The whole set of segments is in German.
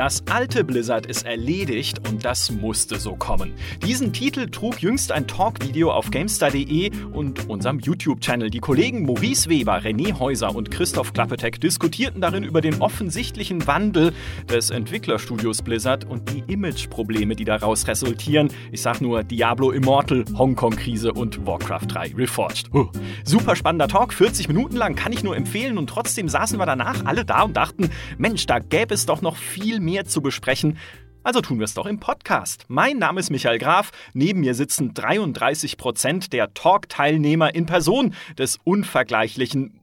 Das alte Blizzard ist erledigt und das musste so kommen. Diesen Titel trug jüngst ein Talk-Video auf GameStar.de und unserem YouTube-Channel. Die Kollegen Maurice Weber, René Häuser und Christoph Klappetek diskutierten darin über den offensichtlichen Wandel des Entwicklerstudios Blizzard und die Imageprobleme, die daraus resultieren. Ich sag nur Diablo Immortal, Hongkong-Krise und Warcraft 3 Reforged. Uh, super spannender Talk, 40 Minuten lang, kann ich nur empfehlen und trotzdem saßen wir danach alle da und dachten, Mensch, da gäbe es doch noch viel mehr zu besprechen. Also tun wir es doch im Podcast. Mein Name ist Michael Graf. Neben mir sitzen 33 Prozent der Talk-Teilnehmer in Person des unvergleichlichen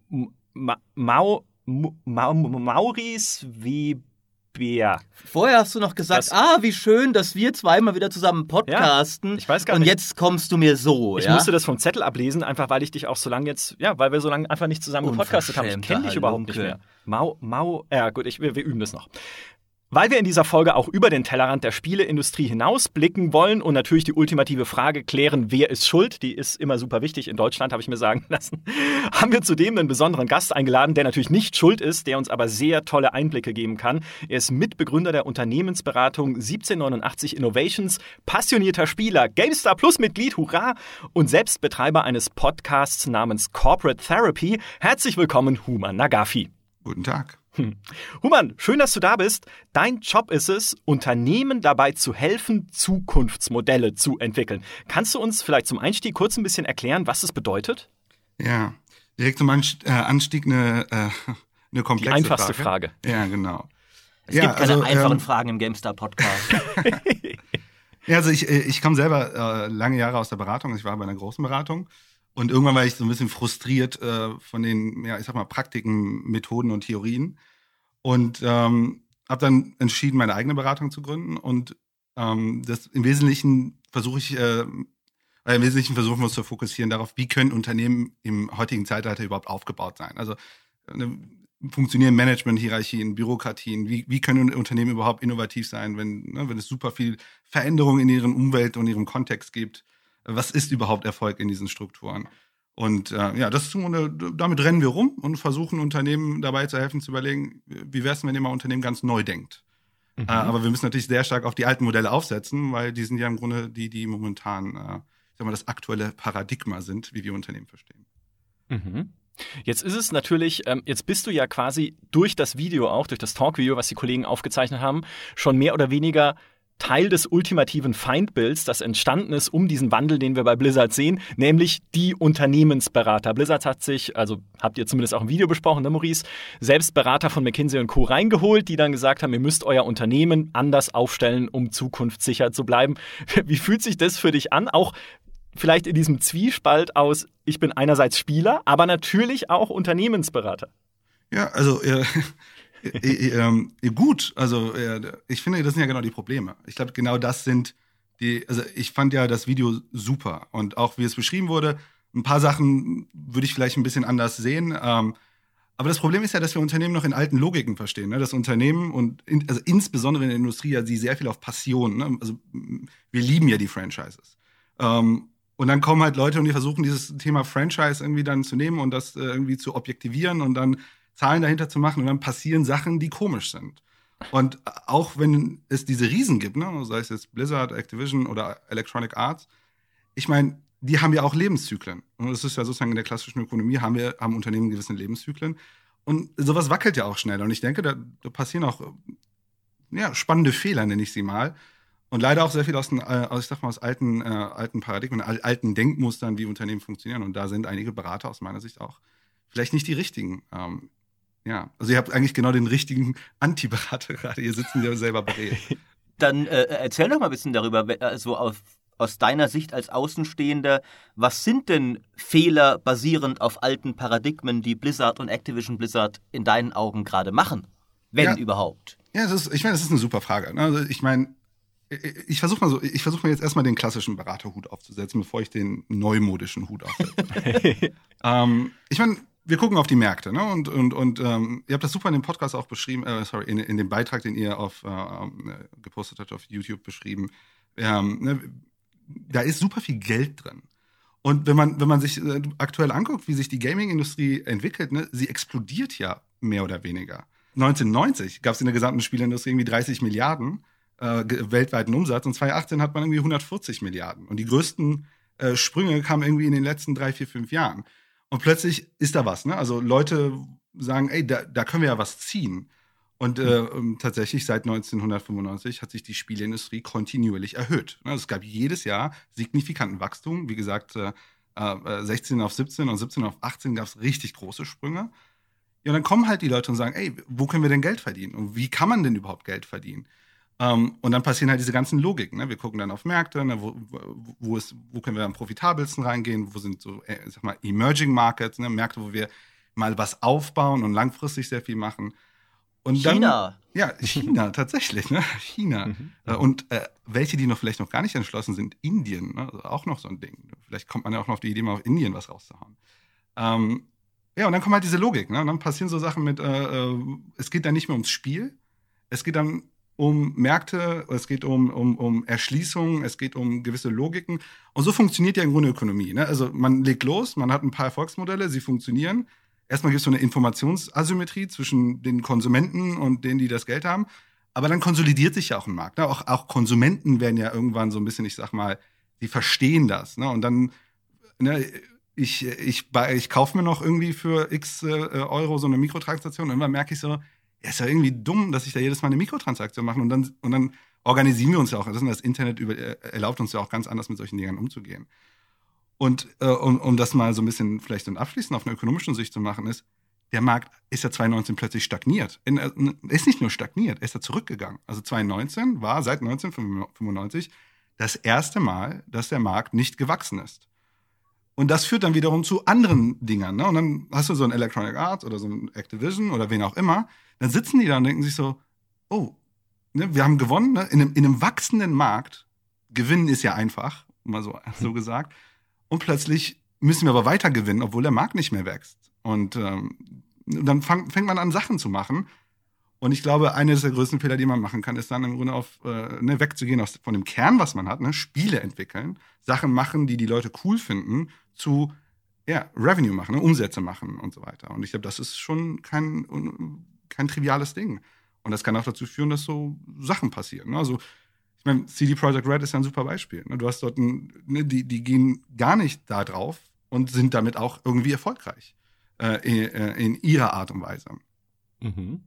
Ma Mau Ma Maurice Weber. Vorher hast du noch gesagt, das, ah, wie schön, dass wir zweimal wieder zusammen podcasten. Ja, ich weiß gar und nicht. jetzt kommst du mir so. Ich ja? musste das vom Zettel ablesen, einfach weil ich dich auch so lange jetzt, ja, weil wir so lange einfach nicht zusammen gepodcastet haben. Ich kenne dich überhaupt nicht mehr. Mau, Mau, ja gut, ich, wir, wir üben das noch. Weil wir in dieser Folge auch über den Tellerrand der Spieleindustrie hinausblicken wollen und natürlich die ultimative Frage klären, wer ist schuld, die ist immer super wichtig in Deutschland, habe ich mir sagen lassen, haben wir zudem einen besonderen Gast eingeladen, der natürlich nicht schuld ist, der uns aber sehr tolle Einblicke geben kann. Er ist Mitbegründer der Unternehmensberatung 1789 Innovations, passionierter Spieler, GameStar Plus Mitglied, hurra, und selbst Betreiber eines Podcasts namens Corporate Therapy. Herzlich willkommen, Human Nagafi. Guten Tag. Hm. Human, schön, dass du da bist. Dein Job ist es, Unternehmen dabei zu helfen, Zukunftsmodelle zu entwickeln. Kannst du uns vielleicht zum Einstieg kurz ein bisschen erklären, was das bedeutet? Ja, direkt zum äh, Anstieg eine, äh, eine komplexe Die einfachste Frage. Frage. Ja, genau. Es ja, gibt keine also, einfachen ähm, Fragen im GameStar-Podcast. ja, also ich, äh, ich komme selber äh, lange Jahre aus der Beratung. Ich war bei einer großen Beratung und irgendwann war ich so ein bisschen frustriert äh, von den, ja, ich sag mal, Praktiken, Methoden und Theorien. Und ähm, habe dann entschieden, meine eigene Beratung zu gründen. Und ähm, das im Wesentlichen versuche ich, äh, im Wesentlichen versuchen wir uns zu fokussieren darauf, wie können Unternehmen im heutigen Zeitalter überhaupt aufgebaut sein. Also eine, funktionieren Management-Hierarchien, Bürokratien, wie, wie können Unternehmen überhaupt innovativ sein, wenn, ne, wenn es super viel Veränderung in ihren Umwelt und ihrem Kontext gibt was ist überhaupt Erfolg in diesen Strukturen? Und äh, ja, das damit rennen wir rum und versuchen Unternehmen dabei zu helfen, zu überlegen, wie wäre es, wenn ihr mal Unternehmen ganz neu denkt. Mhm. Äh, aber wir müssen natürlich sehr stark auf die alten Modelle aufsetzen, weil die sind ja im Grunde die, die momentan, äh, ich sag mal, das aktuelle Paradigma sind, wie wir Unternehmen verstehen. Mhm. Jetzt ist es natürlich, ähm, jetzt bist du ja quasi durch das Video auch, durch das Talk-Video, was die Kollegen aufgezeichnet haben, schon mehr oder weniger Teil des ultimativen Feindbilds, das entstanden ist um diesen Wandel, den wir bei Blizzard sehen, nämlich die Unternehmensberater. Blizzard hat sich, also habt ihr zumindest auch im Video besprochen, ne, Maurice, selbst Berater von McKinsey und Co. reingeholt, die dann gesagt haben, ihr müsst euer Unternehmen anders aufstellen, um zukunftssicher zu bleiben. Wie fühlt sich das für dich an? Auch vielleicht in diesem Zwiespalt aus, ich bin einerseits Spieler, aber natürlich auch Unternehmensberater. Ja, also äh, ähm, gut, also äh, ich finde, das sind ja genau die Probleme. Ich glaube, genau das sind die, also ich fand ja das Video super und auch wie es beschrieben wurde, ein paar Sachen würde ich vielleicht ein bisschen anders sehen. Ähm, aber das Problem ist ja, dass wir Unternehmen noch in alten Logiken verstehen. Ne? Das Unternehmen und in, also insbesondere in der Industrie ja sie sehr viel auf Passion. Ne? Also wir lieben ja die Franchises. Ähm, und dann kommen halt Leute und die versuchen dieses Thema Franchise irgendwie dann zu nehmen und das äh, irgendwie zu objektivieren und dann Zahlen dahinter zu machen und dann passieren Sachen, die komisch sind. Und auch wenn es diese Riesen gibt, ne, sei es jetzt Blizzard, Activision oder Electronic Arts, ich meine, die haben ja auch Lebenszyklen. Und das ist ja sozusagen in der klassischen Ökonomie haben wir, haben Unternehmen gewisse Lebenszyklen. Und sowas wackelt ja auch schnell. Und ich denke, da, da passieren auch ja, spannende Fehler, nenne ich sie mal. Und leider auch sehr viel aus, den, äh, aus ich sag mal, aus alten, äh, alten Paradigmen, alten Denkmustern, wie Unternehmen funktionieren. Und da sind einige Berater aus meiner Sicht auch vielleicht nicht die richtigen. Ähm, ja, also ihr habt eigentlich genau den richtigen Anti-Berater gerade. Ihr sitzt ja selber berät. Dann äh, erzähl doch mal ein bisschen darüber, also auf, aus deiner Sicht als Außenstehender, was sind denn Fehler basierend auf alten Paradigmen, die Blizzard und Activision Blizzard in deinen Augen gerade machen? Wenn ja, überhaupt. Ja, ist, ich meine, das ist eine super Frage. Ne? Also ich meine, ich versuche mal so, ich versuche mir jetzt erstmal den klassischen Beraterhut aufzusetzen, bevor ich den neumodischen Hut aufsetze. ähm, ich meine, wir gucken auf die Märkte, ne? Und, und, und ähm, ihr habt das super in dem Podcast auch beschrieben, äh, sorry, in, in dem Beitrag, den ihr auf äh, ähm, gepostet habt auf YouTube beschrieben. Ähm, ne? Da ist super viel Geld drin. Und wenn man, wenn man sich äh, aktuell anguckt, wie sich die Gaming-Industrie entwickelt, ne, sie explodiert ja mehr oder weniger. 1990 gab es in der gesamten Spielindustrie irgendwie 30 Milliarden äh, weltweiten Umsatz und 2018 hat man irgendwie 140 Milliarden. Und die größten äh, Sprünge kamen irgendwie in den letzten drei, vier, fünf Jahren. Und plötzlich ist da was. Ne? Also Leute sagen, ey, da, da können wir ja was ziehen. Und äh, ähm, tatsächlich seit 1995 hat sich die Spielindustrie kontinuierlich erhöht. Also es gab jedes Jahr signifikanten Wachstum. Wie gesagt, äh, 16 äh, auf 17 und 17 auf 18 gab es richtig große Sprünge. Ja, und dann kommen halt die Leute und sagen, ey, wo können wir denn Geld verdienen? Und wie kann man denn überhaupt Geld verdienen? Ähm, und dann passieren halt diese ganzen Logiken. Ne? Wir gucken dann auf Märkte, ne? wo, wo, ist, wo können wir am profitabelsten reingehen, wo sind so, äh, sag mal, Emerging Markets, ne? Märkte, wo wir mal was aufbauen und langfristig sehr viel machen. Und China. Dann, ja, China, tatsächlich, ne? China. Mhm. Äh, und äh, welche, die noch vielleicht noch gar nicht entschlossen sind, Indien, ne? also auch noch so ein Ding. Vielleicht kommt man ja auch noch auf die Idee, mal auf Indien was rauszuhauen. Ähm, ja, und dann kommt halt diese Logik, ne? Und dann passieren so Sachen mit, äh, äh, es geht dann nicht mehr ums Spiel, es geht dann um Märkte, es geht um, um, um Erschließung, es geht um gewisse Logiken. Und so funktioniert ja im Grunde Ökonomie. Ne? Also man legt los, man hat ein paar Erfolgsmodelle, sie funktionieren. Erstmal gibt es so eine Informationsasymmetrie zwischen den Konsumenten und denen, die das Geld haben. Aber dann konsolidiert sich ja auch ein Markt. Ne? Auch, auch Konsumenten werden ja irgendwann so ein bisschen, ich sag mal, die verstehen das. Ne? Und dann, ne, ich, ich, ich kaufe mir noch irgendwie für x äh, Euro so eine Mikrotransaktion und irgendwann merke ich so, ja, ist ja irgendwie dumm, dass ich da jedes Mal eine Mikrotransaktion mache und dann, und dann organisieren wir uns ja auch. Das, das Internet über, äh, erlaubt uns ja auch ganz anders mit solchen Dingen umzugehen. Und äh, um, um das mal so ein bisschen vielleicht dann abschließend auf einer ökonomischen Sicht zu machen, ist, der Markt ist ja 2019 plötzlich stagniert. In, äh, ist nicht nur stagniert, er ist ja zurückgegangen. Also 2019 war seit 1995 das erste Mal, dass der Markt nicht gewachsen ist. Und das führt dann wiederum zu anderen Dingern. Ne? Und dann hast du so ein Electronic Arts oder so ein Activision oder wen auch immer, dann sitzen die da und denken sich so, oh, ne, wir haben gewonnen, ne? in, einem, in einem wachsenden Markt, gewinnen ist ja einfach, mal so, so gesagt, und plötzlich müssen wir aber weiter gewinnen, obwohl der Markt nicht mehr wächst. Und ähm, dann fang, fängt man an, Sachen zu machen. Und ich glaube, eines der größten Fehler, die man machen kann, ist dann im Grunde auf, äh, ne, wegzugehen aus, von dem Kern, was man hat, ne, Spiele entwickeln, Sachen machen, die die Leute cool finden, zu ja, Revenue machen, ne, Umsätze machen und so weiter. Und ich glaube, das ist schon kein kein triviales Ding. Und das kann auch dazu führen, dass so Sachen passieren. Ne? Also, ich meine, CD Projekt Red ist ja ein super Beispiel. Ne? Du hast dort, ein, ne, die, die gehen gar nicht da drauf und sind damit auch irgendwie erfolgreich äh, in, äh, in, ihrer Art und Weise. Mhm.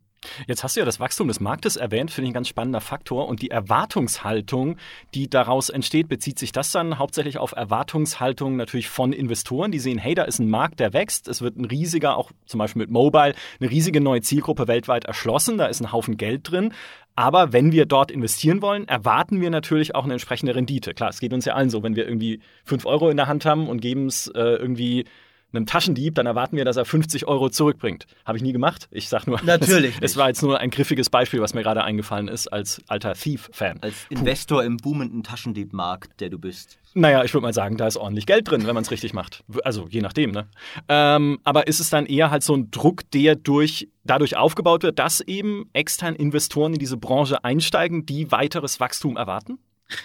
Jetzt hast du ja das Wachstum des Marktes erwähnt, finde ich ein ganz spannender Faktor. Und die Erwartungshaltung, die daraus entsteht, bezieht sich das dann hauptsächlich auf Erwartungshaltung natürlich von Investoren, die sehen, hey, da ist ein Markt, der wächst. Es wird ein riesiger, auch zum Beispiel mit Mobile, eine riesige neue Zielgruppe weltweit erschlossen. Da ist ein Haufen Geld drin. Aber wenn wir dort investieren wollen, erwarten wir natürlich auch eine entsprechende Rendite. Klar, es geht uns ja allen so, wenn wir irgendwie fünf Euro in der Hand haben und geben es äh, irgendwie einem Taschendieb, dann erwarten wir, dass er 50 Euro zurückbringt. Habe ich nie gemacht. Ich sag nur, natürlich. Es, es, war jetzt nur ein griffiges Beispiel, was mir gerade eingefallen ist als alter Thief-Fan. Als Investor Puh. im boomenden Taschendiebmarkt, der du bist. Naja, ich würde mal sagen, da ist ordentlich Geld drin, wenn man es richtig macht. Also je nachdem, ne? Ähm, aber ist es dann eher halt so ein Druck, der durch, dadurch aufgebaut wird, dass eben externe Investoren in diese Branche einsteigen, die weiteres Wachstum erwarten?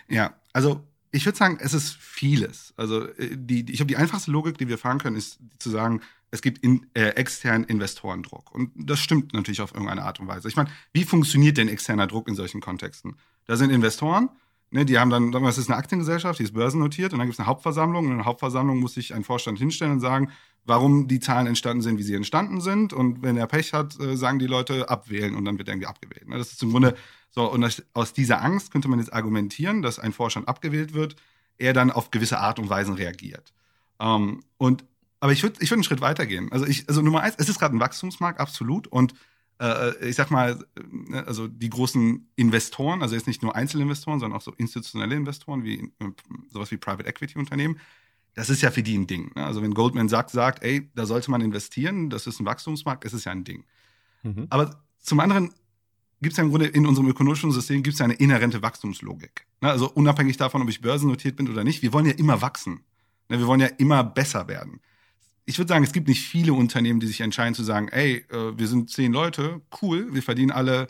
Ja, also ich würde sagen, es ist vieles. Also äh, die, ich glaube, die einfachste Logik, die wir fahren können, ist zu sagen, es gibt in, äh, externen Investorendruck. Und das stimmt natürlich auf irgendeine Art und Weise. Ich meine, wie funktioniert denn externer Druck in solchen Kontexten? Da sind Investoren, ne, die haben dann, das ist eine Aktiengesellschaft, die ist börsennotiert und dann gibt es eine Hauptversammlung und in der Hauptversammlung muss sich ein Vorstand hinstellen und sagen, warum die Zahlen entstanden sind, wie sie entstanden sind. Und wenn er Pech hat, äh, sagen die Leute abwählen und dann wird er irgendwie abgewählt. Ne? Das ist im Grunde so, und aus dieser Angst könnte man jetzt argumentieren, dass ein Vorstand abgewählt wird, er dann auf gewisse Art und Weisen reagiert. Ähm, und, aber ich würde ich würd einen Schritt weitergehen. Also, ich, also Nummer eins, es ist gerade ein Wachstumsmarkt, absolut. Und ich sag mal, äh, also die großen Investoren, also jetzt nicht nur Einzelinvestoren, sondern auch so institutionelle Investoren, wie sowas wie Private Equity Unternehmen, das ist ja für die ein Ding. Ne? Also wenn Goldman sagt, sagt, ey, da sollte man investieren, das ist ein Wachstumsmarkt, ist es ja ein Ding. Mhm. Aber zum anderen gibt es ja im Grunde in unserem ökonomischen System gibt es ja eine inhärente Wachstumslogik. Ne? Also unabhängig davon, ob ich börsennotiert bin oder nicht, wir wollen ja immer wachsen. Ne? Wir wollen ja immer besser werden. Ich würde sagen, es gibt nicht viele Unternehmen, die sich entscheiden zu sagen, ey, äh, wir sind zehn Leute, cool, wir verdienen alle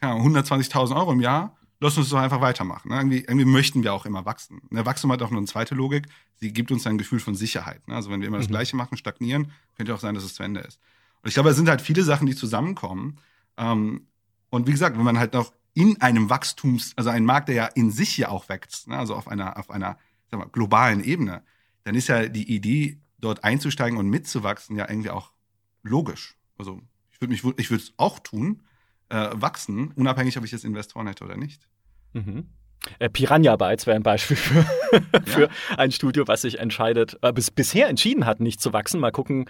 120.000 Euro im Jahr, lass uns doch einfach weitermachen. Ne? Irgendwie, irgendwie möchten wir auch immer wachsen. Ne? Wachstum hat auch eine zweite Logik, sie gibt uns ein Gefühl von Sicherheit. Ne? Also wenn wir immer das mhm. Gleiche machen, stagnieren, könnte auch sein, dass es zu Ende ist. Und ich glaube, es sind halt viele Sachen, die zusammenkommen, Ähm, und wie gesagt, wenn man halt noch in einem Wachstums, also ein Markt, der ja in sich ja auch wächst, ne, also auf einer, auf einer mal, globalen Ebene, dann ist ja die Idee, dort einzusteigen und mitzuwachsen, ja irgendwie auch logisch. Also ich würde mich, ich würde es auch tun, äh, wachsen, unabhängig, ob ich jetzt Investoren hätte oder nicht. Mhm. Äh, Piranha Bytes wäre ein Beispiel für, für ja. ein Studio, was sich entscheidet, äh, bis, bisher entschieden hat, nicht zu wachsen. Mal gucken,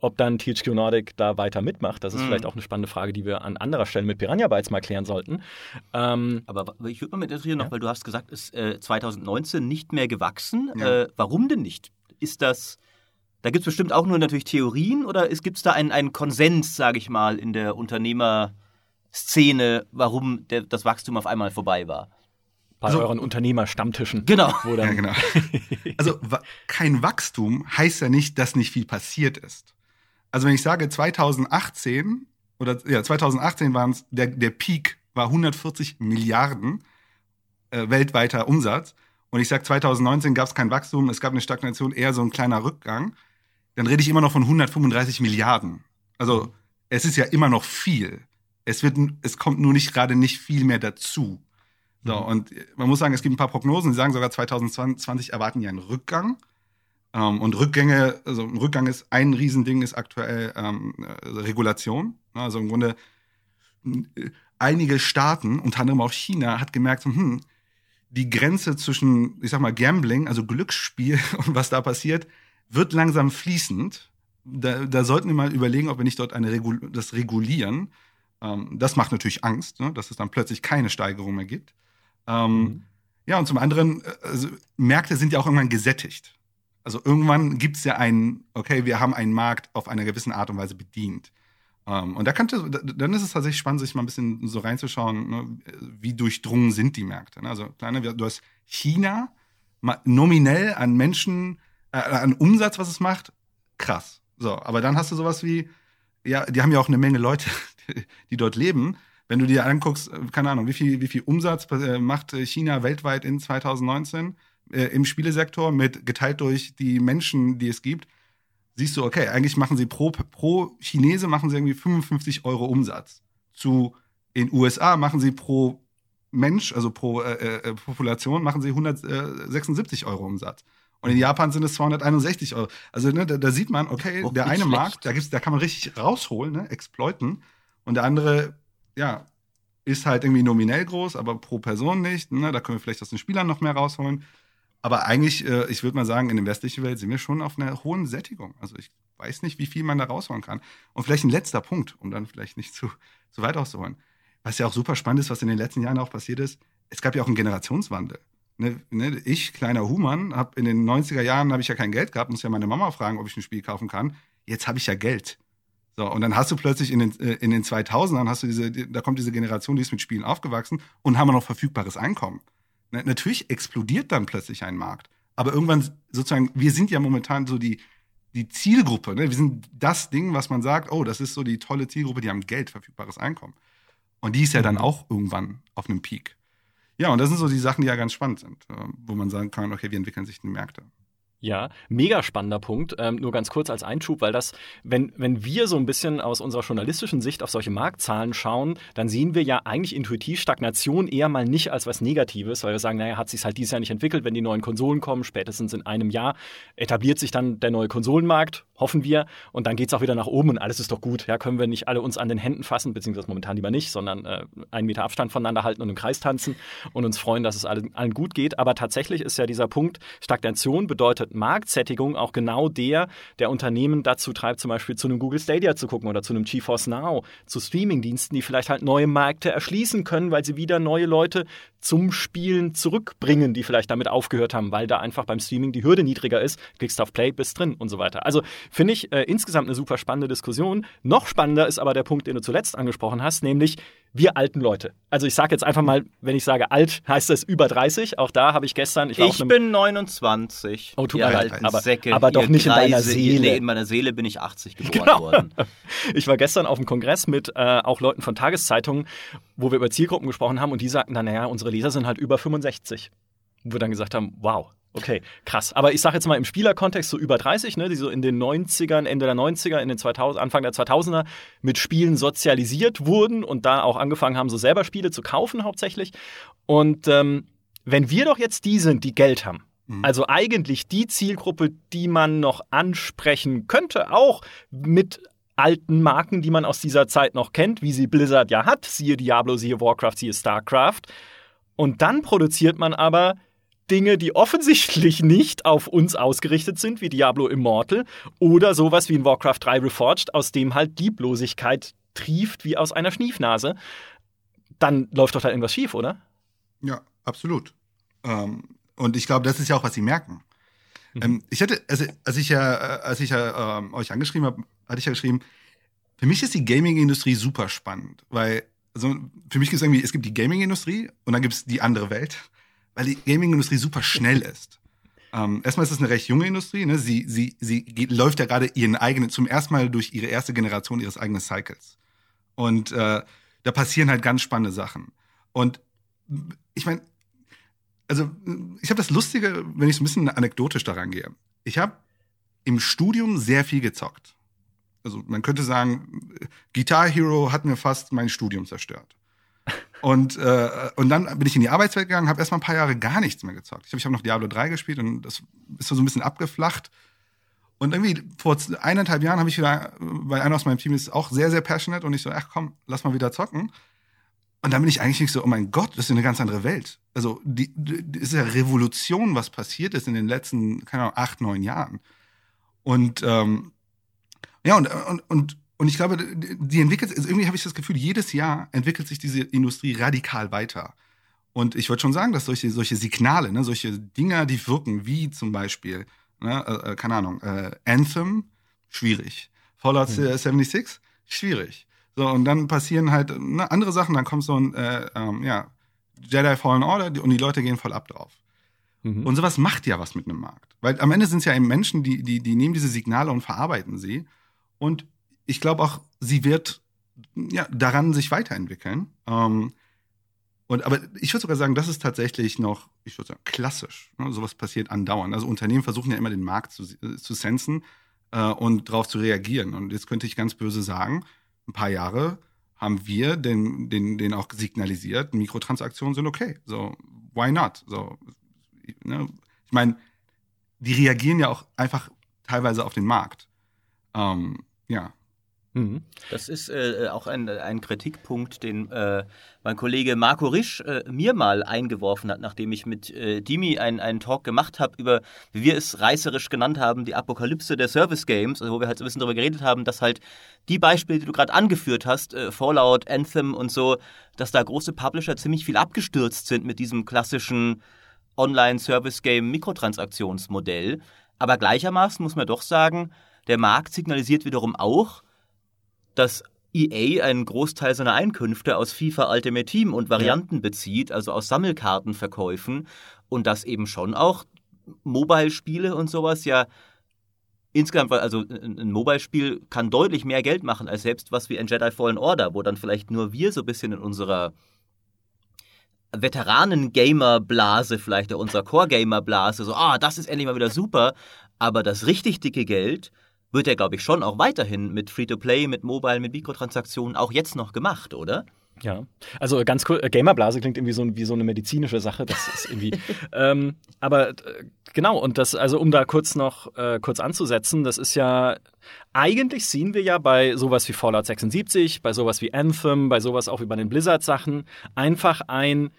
ob dann THQ Nordic da weiter mitmacht. Das ist mhm. vielleicht auch eine spannende Frage, die wir an anderer Stelle mit Piranha Bytes mal klären sollten. Ähm, Aber ich würde mal mit interessieren noch, ja? weil du hast gesagt, ist äh, 2019 nicht mehr gewachsen. Ja. Äh, warum denn nicht? Ist das da gibt es bestimmt auch nur natürlich Theorien oder gibt es da einen, einen Konsens, sage ich mal, in der Unternehmerszene, warum der, das Wachstum auf einmal vorbei war? Bei also, euren Unternehmerstammtischen. Genau. ja, genau. Also kein Wachstum heißt ja nicht, dass nicht viel passiert ist. Also wenn ich sage 2018 oder ja 2018 waren es der, der Peak war 140 Milliarden äh, weltweiter Umsatz und ich sage 2019 gab es kein Wachstum, es gab eine Stagnation, eher so ein kleiner Rückgang dann rede ich immer noch von 135 Milliarden. Also es ist ja immer noch viel. Es wird, es kommt nur nicht gerade nicht viel mehr dazu. So, mhm. und man muss sagen, es gibt ein paar Prognosen, die sagen sogar 2020 erwarten ja einen Rückgang. Ähm, und Rückgänge, also ein Rückgang ist ein Riesending, ist aktuell ähm, Regulation. Also im Grunde äh, einige Staaten, unter anderem auch China, hat gemerkt, hm, die Grenze zwischen, ich sag mal, Gambling, also Glücksspiel und was da passiert, wird langsam fließend. Da, da sollten wir mal überlegen, ob wir nicht dort eine Regul das regulieren. Ähm, das macht natürlich Angst, ne? dass es dann plötzlich keine Steigerung mehr gibt. Ähm, mhm. Ja, und zum anderen, äh, also, Märkte sind ja auch irgendwann gesättigt. Also irgendwann gibt es ja einen, okay, wir haben einen Markt auf einer gewissen Art und Weise bedient. Um, ähm, und da könnte, dann ist es tatsächlich spannend, sich mal ein bisschen so reinzuschauen, ne, wie durchdrungen sind die Märkte. Ne? Also, kleine, du hast China nominell an Menschen äh, an Umsatz, was es macht, krass. So, aber dann hast du sowas wie, ja, die haben ja auch eine Menge Leute, die, dort leben. Wenn du dir anguckst, äh, keine Ahnung, wie viel, wie viel Umsatz äh, macht China weltweit in 2019 äh, im Spielesektor mit geteilt durch die Menschen, die es gibt, siehst du, okay, eigentlich machen sie pro, pro Chinese machen sie irgendwie 55 Euro Umsatz. Zu in USA machen sie pro Mensch, also pro äh, äh, Population, machen sie 176 Euro Umsatz. Und in Japan sind es 261 Euro. Also ne, da, da sieht man, okay, der eine schlecht. Markt, da, gibt's, da kann man richtig rausholen, ne, exploiten. Und der andere, ja, ist halt irgendwie nominell groß, aber pro Person nicht. Ne? Da können wir vielleicht aus den Spielern noch mehr rausholen. Aber eigentlich, äh, ich würde mal sagen, in der westlichen Welt sind wir schon auf einer hohen Sättigung. Also ich weiß nicht, wie viel man da rausholen kann. Und vielleicht ein letzter Punkt, um dann vielleicht nicht zu, zu weit auszuholen. Was ja auch super spannend ist, was in den letzten Jahren auch passiert ist, es gab ja auch einen Generationswandel. Ne, ne, ich, kleiner Human, habe in den 90er Jahren habe ich ja kein Geld gehabt, muss ja meine Mama fragen, ob ich ein Spiel kaufen kann. Jetzt habe ich ja Geld. So, und dann hast du plötzlich in den, äh, in den 2000ern, hast du diese, da kommt diese Generation, die ist mit Spielen aufgewachsen und haben noch verfügbares Einkommen. Ne, natürlich explodiert dann plötzlich ein Markt. Aber irgendwann sozusagen, wir sind ja momentan so die, die Zielgruppe. Ne? Wir sind das Ding, was man sagt, oh, das ist so die tolle Zielgruppe, die haben Geld, verfügbares Einkommen. Und die ist ja dann mhm. auch irgendwann auf einem Peak. Ja, und das sind so die Sachen, die ja ganz spannend sind, äh, wo man sagen kann, okay, wie entwickeln sich die Märkte? Ja, mega spannender Punkt. Ähm, nur ganz kurz als Einschub, weil das, wenn, wenn wir so ein bisschen aus unserer journalistischen Sicht auf solche Marktzahlen schauen, dann sehen wir ja eigentlich intuitiv Stagnation eher mal nicht als was Negatives, weil wir sagen, naja, hat sich halt dieses Jahr nicht entwickelt, wenn die neuen Konsolen kommen, spätestens in einem Jahr etabliert sich dann der neue Konsolenmarkt, hoffen wir, und dann geht es auch wieder nach oben und alles ist doch gut. Ja, können wir nicht alle uns an den Händen fassen, beziehungsweise momentan lieber nicht, sondern äh, einen Meter Abstand voneinander halten und im Kreis tanzen und uns freuen, dass es allen, allen gut geht. Aber tatsächlich ist ja dieser Punkt, Stagnation bedeutet Marktsättigung auch genau der, der Unternehmen dazu treibt, zum Beispiel zu einem Google Stadia zu gucken oder zu einem GeForce Now, zu Streamingdiensten, die vielleicht halt neue Märkte erschließen können, weil sie wieder neue Leute zum Spielen zurückbringen, die vielleicht damit aufgehört haben, weil da einfach beim Streaming die Hürde niedriger ist. Klickst auf Play, bist drin und so weiter. Also finde ich äh, insgesamt eine super spannende Diskussion. Noch spannender ist aber der Punkt, den du zuletzt angesprochen hast, nämlich wir alten Leute. Also ich sage jetzt einfach mal, wenn ich sage alt, heißt das über 30. Auch da habe ich gestern. Ich, ich bin 29. Oh, tut mir leid, aber, Säcke, aber doch nicht Kreise, in deiner Seele. Nee, in meiner Seele bin ich 80 geboren genau. worden. Ich war gestern auf einem Kongress mit äh, auch Leuten von Tageszeitungen, wo wir über Zielgruppen gesprochen haben und die sagten dann, naja, unsere Leser sind halt über 65. Wo wir dann gesagt haben, wow, Okay, krass. Aber ich sage jetzt mal im Spielerkontext so über 30, ne, die so in den 90ern, Ende der 90er, in den 2000, Anfang der 2000er mit Spielen sozialisiert wurden und da auch angefangen haben, so selber Spiele zu kaufen hauptsächlich. Und ähm, wenn wir doch jetzt die sind, die Geld haben, mhm. also eigentlich die Zielgruppe, die man noch ansprechen könnte, auch mit alten Marken, die man aus dieser Zeit noch kennt, wie sie Blizzard ja hat, siehe Diablo, siehe Warcraft, siehe StarCraft. Und dann produziert man aber Dinge, die offensichtlich nicht auf uns ausgerichtet sind, wie Diablo Immortal oder sowas wie in Warcraft 3 Reforged, aus dem halt Lieblosigkeit trieft wie aus einer Schniefnase, dann läuft doch da irgendwas schief, oder? Ja, absolut. Ähm, und ich glaube, das ist ja auch, was sie merken. Mhm. Ähm, ich hätte, also, als ich ja, äh, als ich ja ähm, euch angeschrieben habe, hatte ich ja geschrieben, für mich ist die Gaming-Industrie super spannend, weil also für mich gibt es irgendwie, es gibt die Gaming-Industrie und dann gibt es die andere Welt weil die Gaming-Industrie super schnell ist. Ähm, erstmal ist es eine recht junge Industrie. Ne? Sie, sie, sie geht, läuft ja gerade ihren eigenen, zum ersten Mal durch ihre erste Generation ihres eigenen Cycles. Und äh, da passieren halt ganz spannende Sachen. Und ich meine, also ich habe das Lustige, wenn ich so ein bisschen anekdotisch daran gehe. Ich habe im Studium sehr viel gezockt. Also man könnte sagen, Guitar Hero hat mir fast mein Studium zerstört. Und, äh, und dann bin ich in die Arbeitswelt gegangen, habe erstmal ein paar Jahre gar nichts mehr gezockt. Ich glaube, ich habe noch Diablo 3 gespielt und das ist so ein bisschen abgeflacht. Und irgendwie vor eineinhalb Jahren habe ich wieder, weil einer aus meinem Team ist auch sehr, sehr passionate und ich so, ach komm, lass mal wieder zocken. Und dann bin ich eigentlich nicht so, oh mein Gott, das ist eine ganz andere Welt. Also, die, die ist ja Revolution, was passiert ist in den letzten, keine Ahnung, acht, neun Jahren. Und ähm, ja, und, und, und und ich glaube, die entwickelt, also irgendwie habe ich das Gefühl, jedes Jahr entwickelt sich diese Industrie radikal weiter. Und ich würde schon sagen, dass solche, solche Signale, ne, solche Dinger, die wirken, wie zum Beispiel, ne, äh, äh keine Ahnung, äh, Anthem, schwierig. Fallout mhm. 76, schwierig. So, und dann passieren halt ne, andere Sachen, dann kommt so ein, äh, ähm, ja, Jedi Fallen Order und die Leute gehen voll ab drauf. Mhm. Und sowas macht ja was mit einem Markt. Weil am Ende sind es ja eben Menschen, die, die, die nehmen diese Signale und verarbeiten sie. Und ich glaube auch, sie wird ja, daran sich weiterentwickeln. Ähm, und, aber ich würde sogar sagen, das ist tatsächlich noch, ich würde sagen, klassisch. Ne? Sowas passiert andauernd. Also Unternehmen versuchen ja immer den Markt zu, zu sensen äh, und darauf zu reagieren. Und jetzt könnte ich ganz böse sagen, ein paar Jahre haben wir den, den, den auch signalisiert, Mikrotransaktionen sind okay. So, why not? So, ne? Ich meine, die reagieren ja auch einfach teilweise auf den Markt. Ähm, ja, Mhm. Das ist äh, auch ein, ein, Kritikpunkt, den äh, mein Kollege Marco Risch äh, mir mal eingeworfen hat, nachdem ich mit äh, Dimi einen, einen Talk gemacht habe über, wie wir es reißerisch genannt haben, die Apokalypse der Service Games, also wo wir halt so ein bisschen darüber geredet haben, dass halt die Beispiele, die du gerade angeführt hast, äh, Fallout, Anthem und so, dass da große Publisher ziemlich viel abgestürzt sind mit diesem klassischen Online-Service-Game-Mikrotransaktionsmodell. Aber gleichermaßen muss man doch sagen, der Markt signalisiert wiederum auch, dass EA einen Großteil seiner Einkünfte aus FIFA Ultimate Team und Varianten ja. bezieht, also aus Sammelkartenverkäufen und dass eben schon auch Mobile-Spiele und sowas ja insgesamt, also ein Mobile-Spiel kann deutlich mehr Geld machen als selbst was wie ein Jedi Fallen Order, wo dann vielleicht nur wir so ein bisschen in unserer Veteranen-Gamer-Blase, vielleicht unserer Core-Gamer-Blase, so, ah, das ist endlich mal wieder super, aber das richtig dicke Geld wird ja, glaube ich, schon auch weiterhin mit Free-to-Play, mit Mobile, mit Mikrotransaktionen auch jetzt noch gemacht, oder? Ja, also ganz cool, äh, Gamerblase klingt irgendwie so wie so eine medizinische Sache. Das ist irgendwie. ähm, aber äh, genau, und das, also um da kurz noch äh, kurz anzusetzen, das ist ja, eigentlich sehen wir ja bei sowas wie Fallout 76, bei sowas wie Anthem, bei sowas auch wie bei den Blizzard-Sachen, einfach ein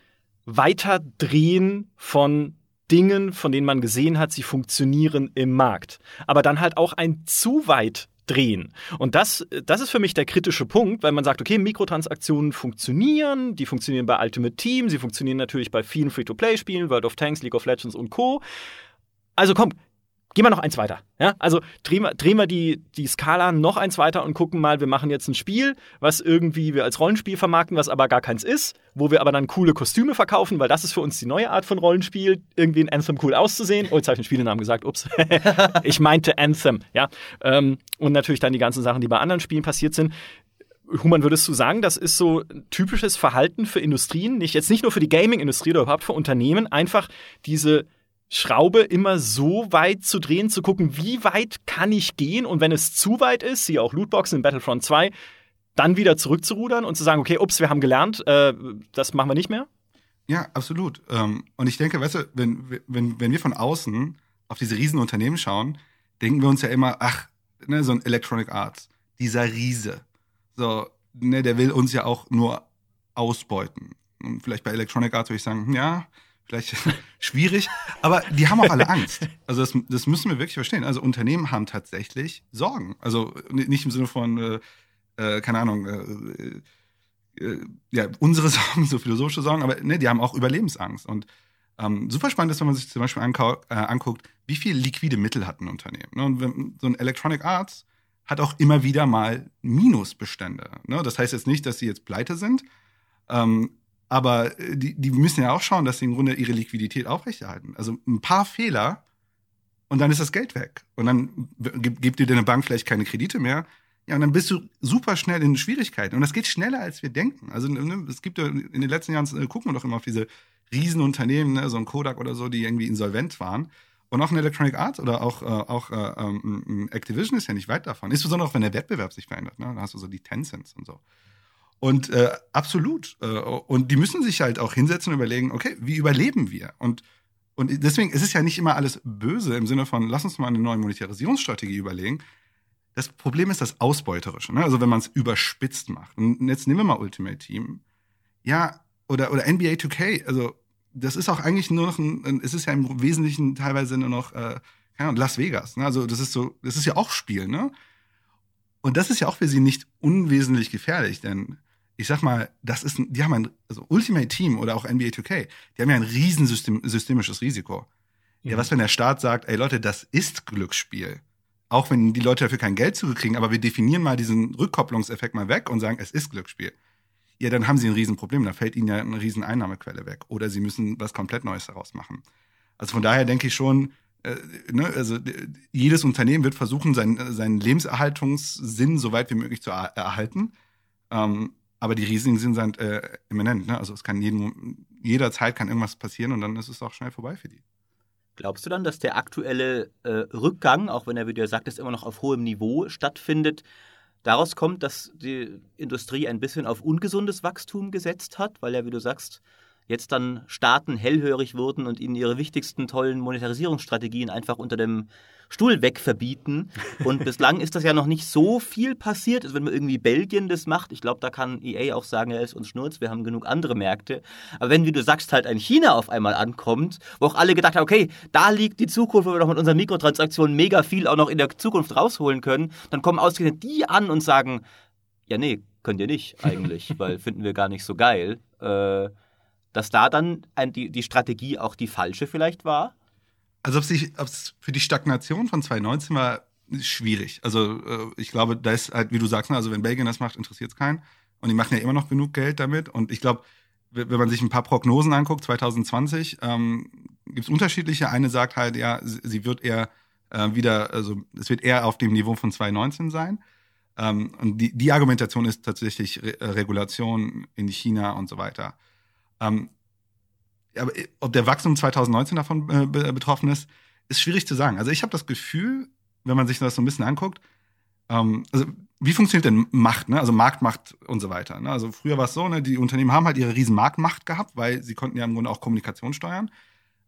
Weiterdrehen von Dingen, von denen man gesehen hat, sie funktionieren im Markt. Aber dann halt auch ein zu weit drehen. Und das, das ist für mich der kritische Punkt, weil man sagt, okay, Mikrotransaktionen funktionieren, die funktionieren bei Ultimate Team, sie funktionieren natürlich bei vielen Free-to-Play-Spielen, World of Tanks, League of Legends und Co. Also komm, Gehen wir noch eins weiter. Ja? Also drehen wir, drehen wir die, die Skala noch eins weiter und gucken mal, wir machen jetzt ein Spiel, was irgendwie wir als Rollenspiel vermarkten, was aber gar keins ist, wo wir aber dann coole Kostüme verkaufen, weil das ist für uns die neue Art von Rollenspiel, irgendwie in Anthem cool auszusehen. Oh, jetzt habe ich den Spielenamen gesagt, ups. ich meinte Anthem, ja. Ähm, und natürlich dann die ganzen Sachen, die bei anderen Spielen passiert sind. Human, würdest du sagen, das ist so typisches Verhalten für Industrien, nicht jetzt nicht nur für die Gaming-Industrie oder überhaupt für Unternehmen, einfach diese Schraube immer so weit zu drehen, zu gucken, wie weit kann ich gehen und wenn es zu weit ist, siehe auch Lootboxen in Battlefront 2, dann wieder zurückzurudern und zu sagen, okay, ups, wir haben gelernt, äh, das machen wir nicht mehr? Ja, absolut. Ähm, und ich denke, weißt du, wenn, wenn, wenn wir von außen auf diese Riesenunternehmen schauen, denken wir uns ja immer, ach, ne, so ein Electronic Arts, dieser Riese, so, ne, der will uns ja auch nur ausbeuten. Und vielleicht bei Electronic Arts würde ich sagen, ja, vielleicht schwierig, aber die haben auch alle Angst. Also das, das müssen wir wirklich verstehen. Also Unternehmen haben tatsächlich Sorgen. Also nicht im Sinne von, äh, äh, keine Ahnung, äh, äh, ja, unsere Sorgen, so philosophische Sorgen, aber ne, die haben auch Überlebensangst. Und ähm, super spannend ist, wenn man sich zum Beispiel äh, anguckt, wie viel liquide Mittel hat ein Unternehmen. Ne? Und wenn, so ein Electronic Arts hat auch immer wieder mal Minusbestände. Ne? Das heißt jetzt nicht, dass sie jetzt pleite sind, ähm, aber die, die müssen ja auch schauen, dass sie im Grunde ihre Liquidität aufrechterhalten. Also ein paar Fehler und dann ist das Geld weg. Und dann gibt dir deine Bank vielleicht keine Kredite mehr ja, und dann bist du super schnell in Schwierigkeiten. Und das geht schneller, als wir denken. Also ne, es gibt ja in den letzten Jahren, äh, gucken wir doch immer auf diese Riesenunternehmen, ne, so ein Kodak oder so, die irgendwie insolvent waren. Und auch ein Electronic Arts oder auch, äh, auch äh, ähm, Activision ist ja nicht weit davon. Insbesondere auch, wenn der Wettbewerb sich verändert. Ne? Da hast du so die Tencents und so. Und äh, absolut. Äh, und die müssen sich halt auch hinsetzen und überlegen, okay, wie überleben wir? Und, und deswegen ist es ja nicht immer alles böse im Sinne von, lass uns mal eine neue Monetarisierungsstrategie überlegen, das Problem ist das Ausbeuterische, ne? also wenn man es überspitzt macht. Und jetzt nehmen wir mal Ultimate Team. Ja, oder, oder NBA 2K, also das ist auch eigentlich nur noch ein, es ist ja im Wesentlichen teilweise nur noch, äh, keine Ahnung, Las Vegas. Ne? Also das ist so, das ist ja auch Spiel, ne? Und das ist ja auch für sie nicht unwesentlich gefährlich, denn ich sag mal, das ist, die haben ein, also Ultimate Team oder auch NBA 2K, die haben ja ein riesen systemisches Risiko. Ja, ja was, wenn der Staat sagt, ey Leute, das ist Glücksspiel auch wenn die Leute dafür kein Geld zugekriegen, aber wir definieren mal diesen Rückkopplungseffekt mal weg und sagen, es ist Glücksspiel. Ja, dann haben sie ein Riesenproblem, da fällt ihnen ja eine riesen Einnahmequelle weg. Oder sie müssen was komplett Neues daraus machen. Also von daher denke ich schon, äh, ne, also jedes Unternehmen wird versuchen, seinen, seinen Lebenserhaltungssinn so weit wie möglich zu er erhalten. Ähm, aber die Risiken sind äh, immanent. Ne? Also es kann jeden, jederzeit kann irgendwas passieren und dann ist es auch schnell vorbei für die. Glaubst du dann, dass der aktuelle äh, Rückgang, auch wenn er, wie du ja sagtest, immer noch auf hohem Niveau stattfindet, daraus kommt, dass die Industrie ein bisschen auf ungesundes Wachstum gesetzt hat, weil ja, wie du sagst, jetzt dann Staaten hellhörig wurden und ihnen ihre wichtigsten tollen Monetarisierungsstrategien einfach unter dem Stuhl wegverbieten. Und bislang ist das ja noch nicht so viel passiert. Also wenn man irgendwie Belgien das macht, ich glaube, da kann EA auch sagen, er ist uns Schnurz, wir haben genug andere Märkte. Aber wenn, wie du sagst, halt ein China auf einmal ankommt, wo auch alle gedacht haben, okay, da liegt die Zukunft, wo wir doch mit unseren Mikrotransaktionen mega viel auch noch in der Zukunft rausholen können, dann kommen ausgerechnet die an und sagen, ja, nee, könnt ihr nicht eigentlich, weil finden wir gar nicht so geil. Äh, dass da dann ein, die, die Strategie auch die falsche vielleicht war? Also ob es für die Stagnation von 2019 war, schwierig. Also äh, ich glaube, da ist halt, wie du sagst, ne, also wenn Belgien das macht, interessiert es keinen. Und die machen ja immer noch genug Geld damit. Und ich glaube, wenn man sich ein paar Prognosen anguckt, 2020, ähm, gibt es unterschiedliche. Eine sagt halt, ja, sie wird eher äh, wieder, also es wird eher auf dem Niveau von 2019 sein. Ähm, und die, die Argumentation ist tatsächlich Re Regulation in China und so weiter. Ähm, aber äh, ob der Wachstum 2019 davon äh, betroffen ist, ist schwierig zu sagen. Also ich habe das Gefühl, wenn man sich das so ein bisschen anguckt, ähm, also wie funktioniert denn Macht, ne? also Marktmacht und so weiter. Ne? Also früher war es so, ne, die Unternehmen haben halt ihre riesen Marktmacht gehabt, weil sie konnten ja im Grunde auch Kommunikation steuern.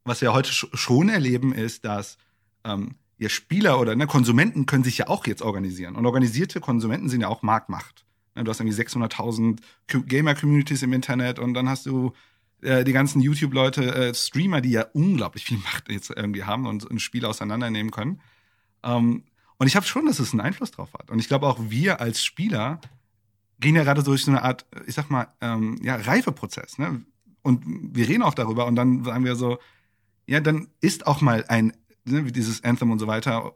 Was wir heute schon erleben, ist, dass ähm, ja, Spieler oder ne, Konsumenten können sich ja auch jetzt organisieren. Und organisierte Konsumenten sind ja auch Marktmacht. Ne, du hast irgendwie 600.000 Gamer-Communities im Internet und dann hast du äh, die ganzen YouTube-Leute, äh, Streamer, die ja unglaublich viel Macht jetzt irgendwie haben und ein Spiel auseinandernehmen können. Ähm, und ich habe schon, dass es einen Einfluss drauf hat. Und ich glaube auch wir als Spieler gehen ja gerade durch so eine Art, ich sag mal, ähm, ja, Reifeprozess. Ne? Und wir reden auch darüber und dann sagen wir so, ja, dann ist auch mal ein, ne, wie dieses Anthem und so weiter,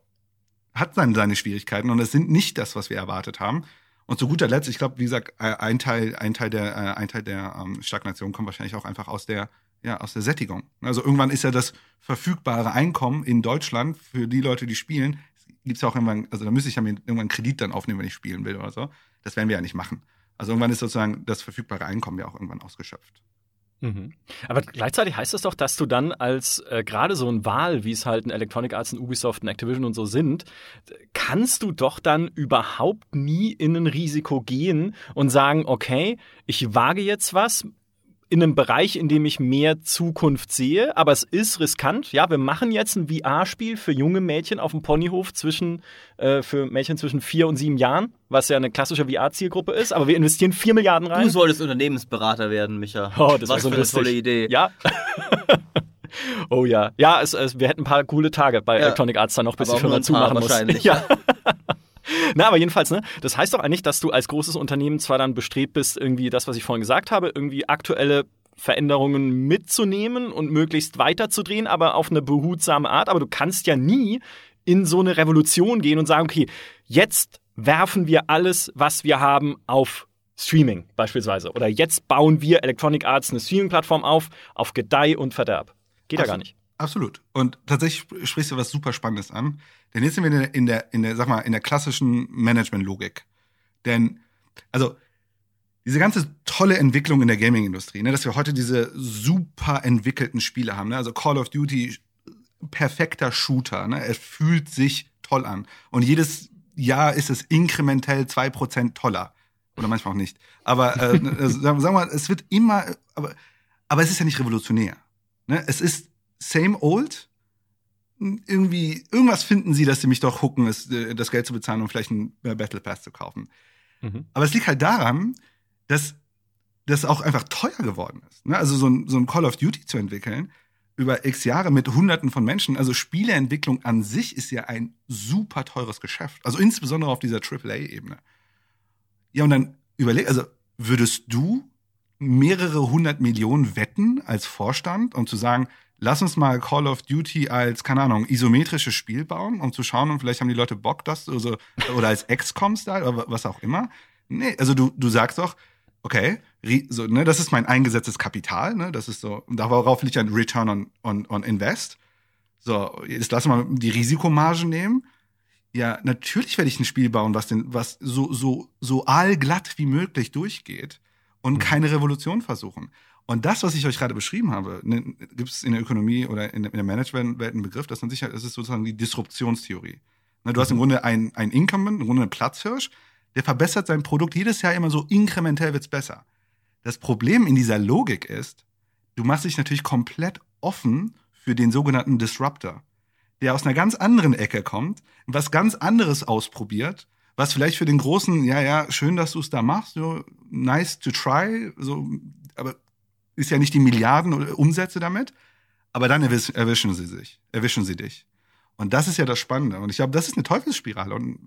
hat dann seine Schwierigkeiten und es sind nicht das, was wir erwartet haben. Und zu guter Letzt, ich glaube, wie gesagt, äh, ein Teil, ein Teil der, äh, ein Teil der ähm, Stagnation kommt wahrscheinlich auch einfach aus der, ja, aus der Sättigung. Also irgendwann ist ja das verfügbare Einkommen in Deutschland für die Leute, die spielen, gibt's ja auch irgendwann, also da müsste ich ja mir irgendwann Kredit dann aufnehmen, wenn ich spielen will oder so. Das werden wir ja nicht machen. Also irgendwann ist sozusagen das verfügbare Einkommen ja auch irgendwann ausgeschöpft. Mhm. Aber gleichzeitig heißt das doch, dass du dann als äh, gerade so ein Wahl, wie es halt ein Electronic Arts, ein Ubisoft, ein Activision und so sind, kannst du doch dann überhaupt nie in ein Risiko gehen und sagen, okay, ich wage jetzt was, in einem Bereich, in dem ich mehr Zukunft sehe, aber es ist riskant. Ja, wir machen jetzt ein VR-Spiel für junge Mädchen auf dem Ponyhof zwischen, äh, für Mädchen zwischen vier und sieben Jahren, was ja eine klassische VR-Zielgruppe ist, aber wir investieren vier Milliarden rein. Du solltest Unternehmensberater werden, Micha. Oh, das was so eine tolle Idee. Ja. oh ja. Ja, es, es, wir hätten ein paar coole Tage bei ja. Electronic Arts dann noch, bis aber die Firma zumachen muss. Wahrscheinlich. Ja. Na, aber jedenfalls, ne? Das heißt doch eigentlich, dass du als großes Unternehmen zwar dann bestrebt bist, irgendwie das, was ich vorhin gesagt habe, irgendwie aktuelle Veränderungen mitzunehmen und möglichst weiterzudrehen, aber auf eine behutsame Art. Aber du kannst ja nie in so eine Revolution gehen und sagen, okay, jetzt werfen wir alles, was wir haben, auf Streaming beispielsweise. Oder jetzt bauen wir Electronic Arts eine Streaming-Plattform auf, auf Gedeih und Verderb. Geht ja gar nicht. Absolut. Und tatsächlich sprichst du was super Spannendes an. Denn jetzt sind wir in der, in der, in der sag mal, in der klassischen Management-Logik. Denn, also, diese ganze tolle Entwicklung in der Gaming-Industrie, ne, dass wir heute diese super entwickelten Spiele haben. Ne? Also Call of Duty, perfekter Shooter. Ne? Er fühlt sich toll an. Und jedes Jahr ist es inkrementell zwei Prozent toller. Oder manchmal auch nicht. Aber äh, äh sagen wir mal, es wird immer, aber, aber es ist ja nicht revolutionär. Ne? Es ist same old, irgendwie, irgendwas finden sie, dass sie mich doch hucken, äh, das Geld zu bezahlen, um vielleicht einen Battle Pass zu kaufen. Mhm. Aber es liegt halt daran, dass das auch einfach teuer geworden ist. Ne? Also so ein, so ein Call of Duty zu entwickeln über x Jahre mit Hunderten von Menschen. Also Spieleentwicklung an sich ist ja ein super teures Geschäft. Also insbesondere auf dieser AAA-Ebene. Ja, und dann überleg, also würdest du mehrere hundert Millionen wetten als Vorstand, um zu sagen, lass uns mal Call of Duty als, keine Ahnung, isometrisches Spiel bauen, um zu schauen, und vielleicht haben die Leute Bock, das also, oder als XCOM-Style oder was auch immer. Nee, also du, du sagst doch, okay, so, ne, das ist mein eingesetztes Kapital, ne, das ist so, darauf liegt ein Return on, on, on Invest. So, jetzt lass mal die Risikomarge nehmen. Ja, natürlich werde ich ein Spiel bauen, was den, was so, so, so allglatt wie möglich durchgeht und mhm. keine Revolution versuchen. Und das, was ich euch gerade beschrieben habe, ne, gibt es in der Ökonomie oder in, in der Managementwelt einen Begriff, das, man sicher, das ist sozusagen die Disruptionstheorie. Ne, du hast im mhm. Grunde ein, ein Incumbent, im Grunde einen Platzhirsch, der verbessert sein Produkt jedes Jahr immer so inkrementell wird's besser. Das Problem in dieser Logik ist, du machst dich natürlich komplett offen für den sogenannten Disruptor, der aus einer ganz anderen Ecke kommt, was ganz anderes ausprobiert was vielleicht für den großen, ja, ja, schön, dass du es da machst, so, nice to try, so, ist ja nicht die Milliarden Umsätze damit, aber dann erwischen, erwischen sie sich, erwischen sie dich. Und das ist ja das Spannende. Und ich glaube, das ist eine Teufelsspirale. Und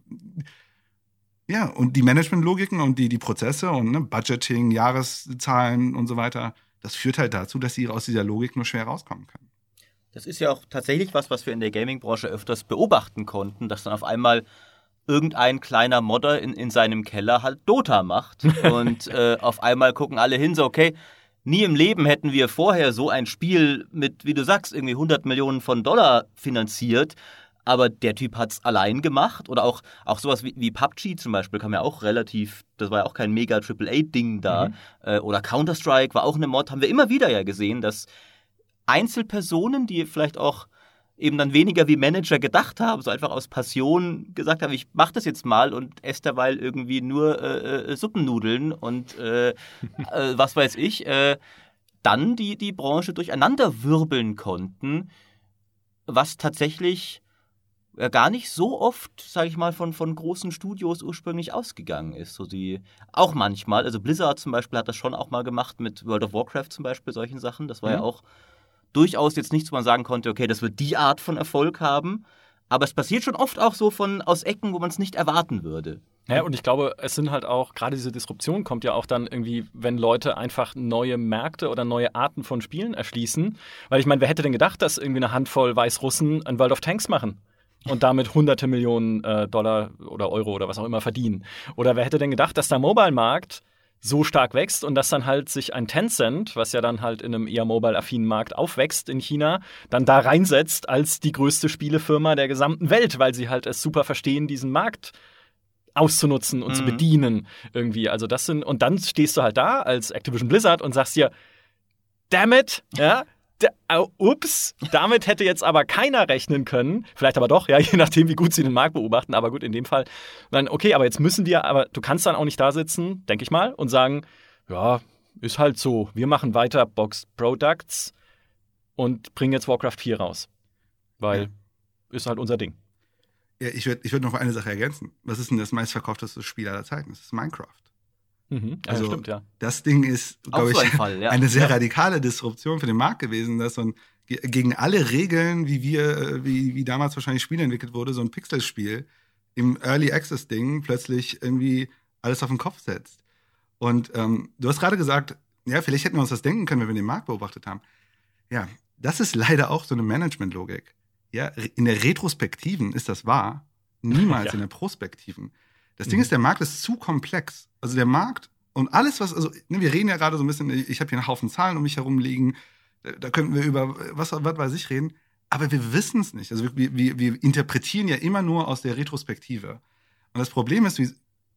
ja, und die Managementlogiken und die, die Prozesse und ne, Budgeting, Jahreszahlen und so weiter, das führt halt dazu, dass sie aus dieser Logik nur schwer rauskommen können. Das ist ja auch tatsächlich was, was wir in der Gaming-Branche öfters beobachten konnten, dass dann auf einmal irgendein kleiner Modder in, in seinem Keller halt Dota macht. Und äh, auf einmal gucken alle hin, so, okay, nie im Leben hätten wir vorher so ein Spiel mit, wie du sagst, irgendwie 100 Millionen von Dollar finanziert. Aber der Typ hat es allein gemacht. Oder auch, auch sowas wie, wie PUBG zum Beispiel kam ja auch relativ, das war ja auch kein mega AAA-Ding da. Mhm. Äh, oder Counter-Strike war auch eine Mod, haben wir immer wieder ja gesehen, dass Einzelpersonen, die vielleicht auch eben dann weniger wie Manager gedacht haben, so einfach aus Passion gesagt haben, ich mache das jetzt mal und esse derweil irgendwie nur äh, äh, Suppennudeln und äh, äh, was weiß ich, äh, dann die, die Branche durcheinander wirbeln konnten, was tatsächlich ja, gar nicht so oft, sage ich mal, von, von großen Studios ursprünglich ausgegangen ist. So die, auch manchmal, also Blizzard zum Beispiel hat das schon auch mal gemacht mit World of Warcraft zum Beispiel, solchen Sachen. Das war mhm. ja auch durchaus jetzt nichts, wo man sagen konnte, okay, das wird die Art von Erfolg haben. Aber es passiert schon oft auch so von aus Ecken, wo man es nicht erwarten würde. Ja, und ich glaube, es sind halt auch, gerade diese Disruption kommt ja auch dann irgendwie, wenn Leute einfach neue Märkte oder neue Arten von Spielen erschließen. Weil ich meine, wer hätte denn gedacht, dass irgendwie eine Handvoll Weißrussen ein World of Tanks machen? und damit hunderte Millionen äh, Dollar oder Euro oder was auch immer verdienen. Oder wer hätte denn gedacht, dass der Mobile-Markt so stark wächst und dass dann halt sich ein Tencent, was ja dann halt in einem eher mobile-affinen Markt aufwächst in China, dann da reinsetzt als die größte Spielefirma der gesamten Welt, weil sie halt es super verstehen, diesen Markt auszunutzen und mhm. zu bedienen irgendwie. Also das sind und dann stehst du halt da als Activision Blizzard und sagst dir, damn it, ja, Uh, ups, damit hätte jetzt aber keiner rechnen können. Vielleicht aber doch, ja, je nachdem, wie gut sie den Markt beobachten. Aber gut, in dem Fall. Dann, okay, aber jetzt müssen wir, aber du kannst dann auch nicht da sitzen, denke ich mal, und sagen, ja, ist halt so. Wir machen weiter Box Products und bringen jetzt Warcraft 4 raus. Weil ja. ist halt unser Ding. Ja, ich würde ich würd noch eine Sache ergänzen. Was ist denn das meistverkaufteste Spiel aller Zeiten? Das ist Minecraft. Mhm. Ja, also stimmt, ja. das Ding ist, glaube ich, ein Fall, ja. eine sehr radikale Disruption für den Markt gewesen, dass so ein gegen alle Regeln, wie wir, äh, wie, wie damals wahrscheinlich Spiel entwickelt wurde, so ein Pixelspiel im Early Access Ding plötzlich irgendwie alles auf den Kopf setzt. Und ähm, du hast gerade gesagt, ja, vielleicht hätten wir uns das denken können, wenn wir den Markt beobachtet haben. Ja, das ist leider auch so eine Management-Logik. Ja, in der Retrospektiven ist das wahr, niemals ja. in der Prospektiven. Das Ding mhm. ist, der Markt ist zu komplex. Also der Markt und alles, was, also ne, wir reden ja gerade so ein bisschen, ich habe hier einen Haufen Zahlen um mich herum liegen, da, da könnten wir über was, was weiß ich reden, aber wir wissen es nicht. Also wir, wir, wir interpretieren ja immer nur aus der Retrospektive. Und das Problem ist, wie,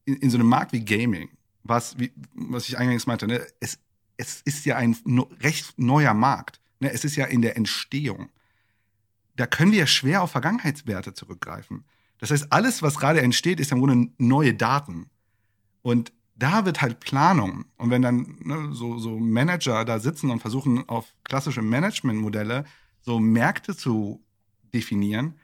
in, in so einem Markt wie Gaming, was, wie, was ich eingangs meinte, ne, es, es ist ja ein no, recht neuer Markt. Ne, es ist ja in der Entstehung. Da können wir ja schwer auf Vergangenheitswerte zurückgreifen. Das heißt, alles, was gerade entsteht, ist im Grunde neue Daten. Und da wird halt Planung. Und wenn dann ne, so, so Manager da sitzen und versuchen, auf klassische Managementmodelle so Märkte zu definieren,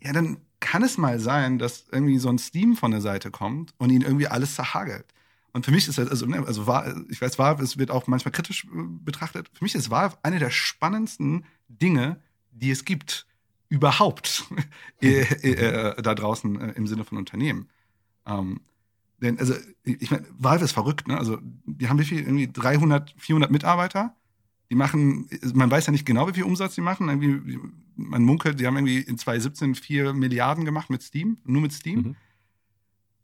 ja, dann kann es mal sein, dass irgendwie so ein Steam von der Seite kommt und ihnen irgendwie alles zerhagelt. Und für mich ist das, also, ne, also ich weiß, war, es wird auch manchmal kritisch äh, betrachtet. Für mich ist war eine der spannendsten Dinge, die es gibt überhaupt äh, äh, da draußen äh, im Sinne von Unternehmen. Ähm, denn, also, ich meine, Valve ist verrückt, ne? Also, die haben wie viel? Irgendwie 300, 400 Mitarbeiter. Die machen, man weiß ja nicht genau, wie viel Umsatz die machen. Irgendwie, man munkelt, die haben irgendwie in 2017 4 Milliarden gemacht mit Steam, nur mit Steam. Mhm.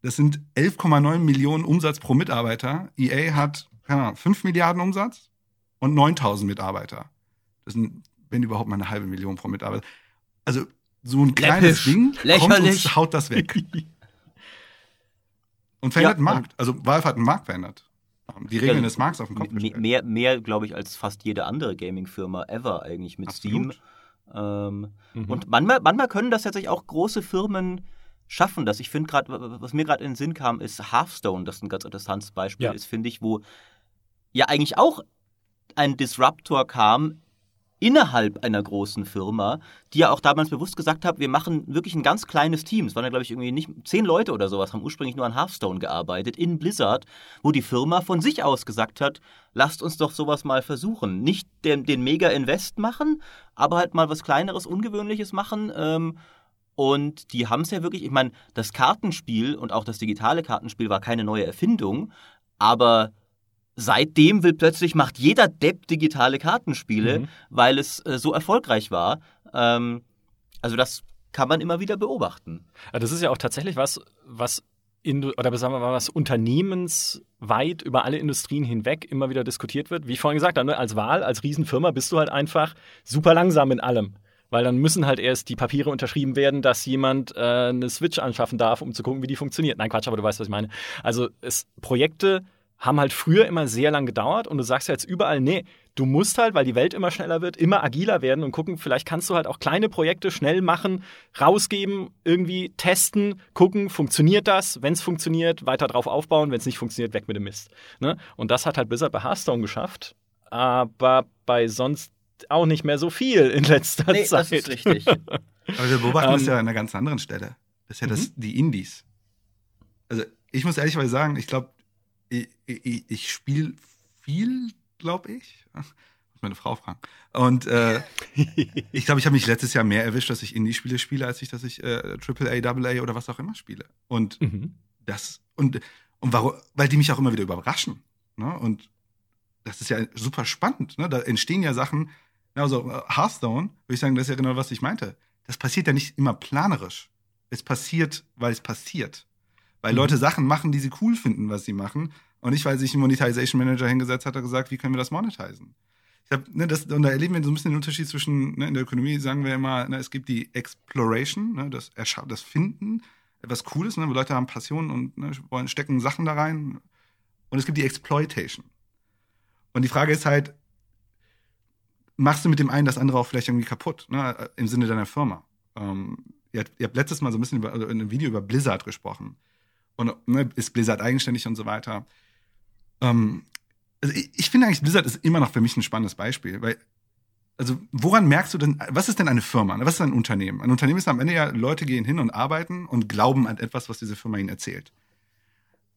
Das sind 11,9 Millionen Umsatz pro Mitarbeiter. EA hat, keine Ahnung, 5 Milliarden Umsatz und 9000 Mitarbeiter. Das sind, wenn überhaupt mal eine halbe Million pro Mitarbeiter also so ein kleines Läppisch. Ding Lächerlich. kommt und haut das weg. und verändert ja, den Markt. Also Valve hat den Markt verändert. Die Regeln ja, des Markts auf den Kopf gestellt. Mehr, mehr glaube ich, als fast jede andere Gaming-Firma ever eigentlich mit Absolut. Steam. Ähm, mhm. Und manchmal, manchmal können das tatsächlich auch große Firmen schaffen das. Ich finde gerade, was mir gerade in den Sinn kam, ist Hearthstone, das ein ganz interessantes Beispiel ja. ist, finde ich, wo ja eigentlich auch ein Disruptor kam innerhalb einer großen Firma, die ja auch damals bewusst gesagt hat, wir machen wirklich ein ganz kleines Team. Es waren ja, glaube ich, irgendwie nicht zehn Leute oder sowas, haben ursprünglich nur an Hearthstone gearbeitet, in Blizzard, wo die Firma von sich aus gesagt hat, lasst uns doch sowas mal versuchen. Nicht den, den Mega-Invest machen, aber halt mal was Kleineres, Ungewöhnliches machen. Ähm, und die haben es ja wirklich, ich meine, das Kartenspiel und auch das digitale Kartenspiel war keine neue Erfindung, aber seitdem will plötzlich, macht jeder Depp digitale Kartenspiele, mhm. weil es äh, so erfolgreich war. Ähm, also das kann man immer wieder beobachten. Das ist ja auch tatsächlich was, was in, oder sagen wir mal, was unternehmensweit über alle Industrien hinweg immer wieder diskutiert wird. Wie ich vorhin gesagt habe, ne, als Wahl, als Riesenfirma bist du halt einfach super langsam in allem. Weil dann müssen halt erst die Papiere unterschrieben werden, dass jemand äh, eine Switch anschaffen darf, um zu gucken, wie die funktioniert. Nein, Quatsch, aber du weißt, was ich meine. Also es, Projekte haben halt früher immer sehr lang gedauert und du sagst ja jetzt überall, nee, du musst halt, weil die Welt immer schneller wird, immer agiler werden und gucken, vielleicht kannst du halt auch kleine Projekte schnell machen, rausgeben, irgendwie testen, gucken, funktioniert das? Wenn es funktioniert, weiter drauf aufbauen, wenn es nicht funktioniert, weg mit dem Mist. Ne? Und das hat halt Blizzard bei Hearthstone geschafft, aber bei sonst auch nicht mehr so viel in letzter nee, Zeit. Das ist richtig. aber wir beobachten das ähm, ja an einer ganz anderen Stelle. Das ist ja das, mhm. die Indies. Also ich muss ehrlich mal sagen, ich glaube, ich, ich, ich spiele viel, glaube ich. Muss meine Frau fragen. Und äh, ich glaube, ich habe mich letztes Jahr mehr erwischt, dass ich Indie-Spiele spiele, als ich, dass ich äh, AAA, AA oder was auch immer spiele. Und mhm. das, und, und warum, weil die mich auch immer wieder überraschen. Ne? Und das ist ja super spannend. Ne? Da entstehen ja Sachen, also Hearthstone, würde ich sagen, das ist ja genau, was ich meinte. Das passiert ja nicht immer planerisch. Es passiert, weil es passiert. Weil mhm. Leute Sachen machen, die sie cool finden, was sie machen. Und nicht, weil sich ein Monetization Manager hingesetzt hat und gesagt, wie können wir das monetizen? Ich hab, ne, das, und da erleben wir so ein bisschen den Unterschied zwischen, ne, in der Ökonomie sagen wir immer, ne, es gibt die Exploration, ne, das, das Finden, etwas Cooles, ne, wo Leute haben Passionen und ne, wollen stecken Sachen da rein. Und es gibt die Exploitation. Und die Frage ist halt, machst du mit dem einen das andere auch vielleicht irgendwie kaputt, ne? im Sinne deiner Firma. Ähm, ihr, habt, ihr habt letztes Mal so ein bisschen über, also in einem Video über Blizzard gesprochen. Und ne, ist Blizzard eigenständig und so weiter. Ähm, also ich, ich finde eigentlich, Blizzard ist immer noch für mich ein spannendes Beispiel, weil also woran merkst du denn, was ist denn eine Firma? Was ist ein Unternehmen? Ein Unternehmen ist am Ende ja, Leute gehen hin und arbeiten und glauben an etwas, was diese Firma ihnen erzählt.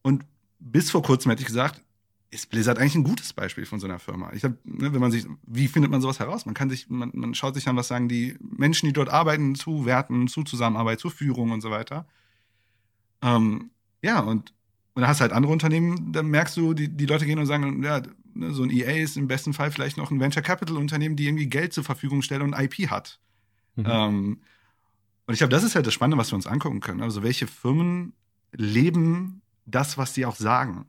Und bis vor kurzem hätte ich gesagt, ist Blizzard eigentlich ein gutes Beispiel von so einer Firma. Ich habe, ne, wenn man sich, wie findet man sowas heraus? Man kann sich, man, man schaut sich an, was sagen die Menschen, die dort arbeiten, zu Werten, zu Zusammenarbeit, zu Führung und so weiter. Ähm, ja, und, und da hast du halt andere Unternehmen, da merkst du, die, die Leute gehen und sagen, ja, ne, so ein EA ist im besten Fall vielleicht noch ein Venture Capital Unternehmen, die irgendwie Geld zur Verfügung stellt und IP hat. Mhm. Ähm, und ich glaube, das ist halt das Spannende, was wir uns angucken können. Also welche Firmen leben das, was sie auch sagen.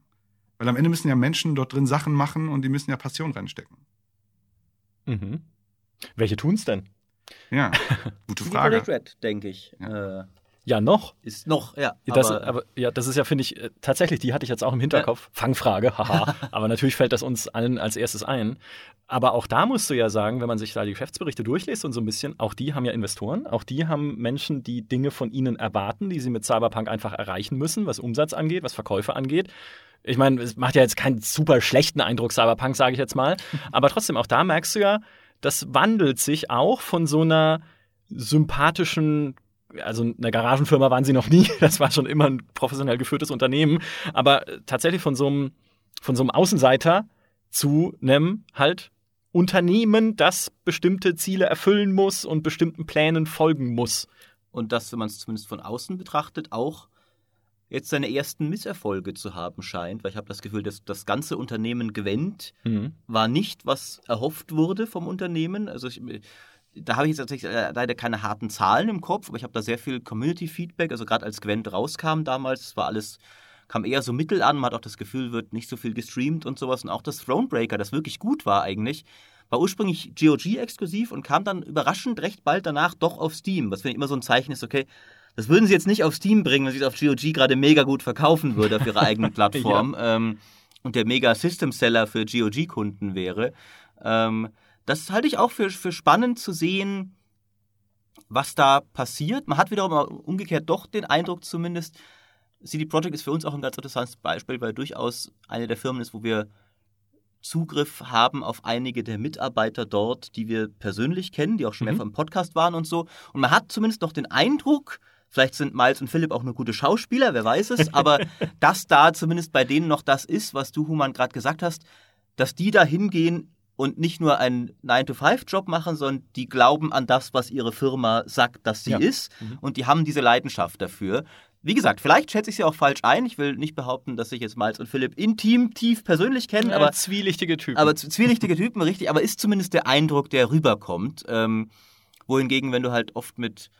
Weil am Ende müssen ja Menschen dort drin Sachen machen und die müssen ja Passion reinstecken. Mhm. Welche tun's denn? Ja, gute Frage. Red, denke ich. Ja. Äh, ja, noch. Ist noch, ja. Das, aber, aber, ja, das ist ja, finde ich, äh, tatsächlich, die hatte ich jetzt auch im Hinterkopf. Ja. Fangfrage, haha. aber natürlich fällt das uns allen als erstes ein. Aber auch da musst du ja sagen, wenn man sich da die Geschäftsberichte durchliest und so ein bisschen, auch die haben ja Investoren, auch die haben Menschen, die Dinge von ihnen erwarten, die sie mit Cyberpunk einfach erreichen müssen, was Umsatz angeht, was Verkäufe angeht. Ich meine, es macht ja jetzt keinen super schlechten Eindruck, Cyberpunk, sage ich jetzt mal. Aber trotzdem, auch da merkst du ja, das wandelt sich auch von so einer sympathischen also eine Garagenfirma waren sie noch nie, das war schon immer ein professionell geführtes Unternehmen, aber tatsächlich von so einem, von so einem Außenseiter zu einem halt Unternehmen, das bestimmte Ziele erfüllen muss und bestimmten Plänen folgen muss. Und das, wenn man es zumindest von außen betrachtet, auch jetzt seine ersten Misserfolge zu haben scheint, weil ich habe das Gefühl, dass das ganze Unternehmen gewinnt, mhm. war nicht, was erhofft wurde vom Unternehmen. Also ich, da habe ich jetzt tatsächlich äh, leider keine harten Zahlen im Kopf, aber ich habe da sehr viel Community-Feedback. Also gerade als Gwent rauskam damals, war alles, kam eher so mittel an. Man hat auch das Gefühl, wird nicht so viel gestreamt und sowas. Und auch das Thronebreaker, das wirklich gut war eigentlich, war ursprünglich GOG-exklusiv und kam dann überraschend recht bald danach doch auf Steam. Was finde ich immer so ein Zeichen ist, okay, das würden sie jetzt nicht auf Steam bringen, wenn sie es auf GOG gerade mega gut verkaufen würde auf ihrer eigenen Plattform ja. ähm, und der mega System-Seller für GOG-Kunden wäre. Ähm, das halte ich auch für, für spannend zu sehen, was da passiert. Man hat wiederum umgekehrt doch den Eindruck zumindest, CD Projekt ist für uns auch ein ganz interessantes Beispiel, weil durchaus eine der Firmen ist, wo wir Zugriff haben auf einige der Mitarbeiter dort, die wir persönlich kennen, die auch schon mhm. mehrfach im Podcast waren und so. Und man hat zumindest noch den Eindruck, vielleicht sind Miles und Philipp auch nur gute Schauspieler, wer weiß es, aber dass da zumindest bei denen noch das ist, was du, Human, gerade gesagt hast, dass die da hingehen und nicht nur einen 9-to-5-Job machen, sondern die glauben an das, was ihre Firma sagt, dass sie ja. ist. Mhm. Und die haben diese Leidenschaft dafür. Wie gesagt, vielleicht schätze ich sie auch falsch ein. Ich will nicht behaupten, dass ich jetzt Miles und Philipp intim, tief persönlich kenne. Ja, aber zwielichtige Typen. Aber zwielichtige Typen, richtig. Aber ist zumindest der Eindruck, der rüberkommt. Ähm, wohingegen, wenn du halt oft mit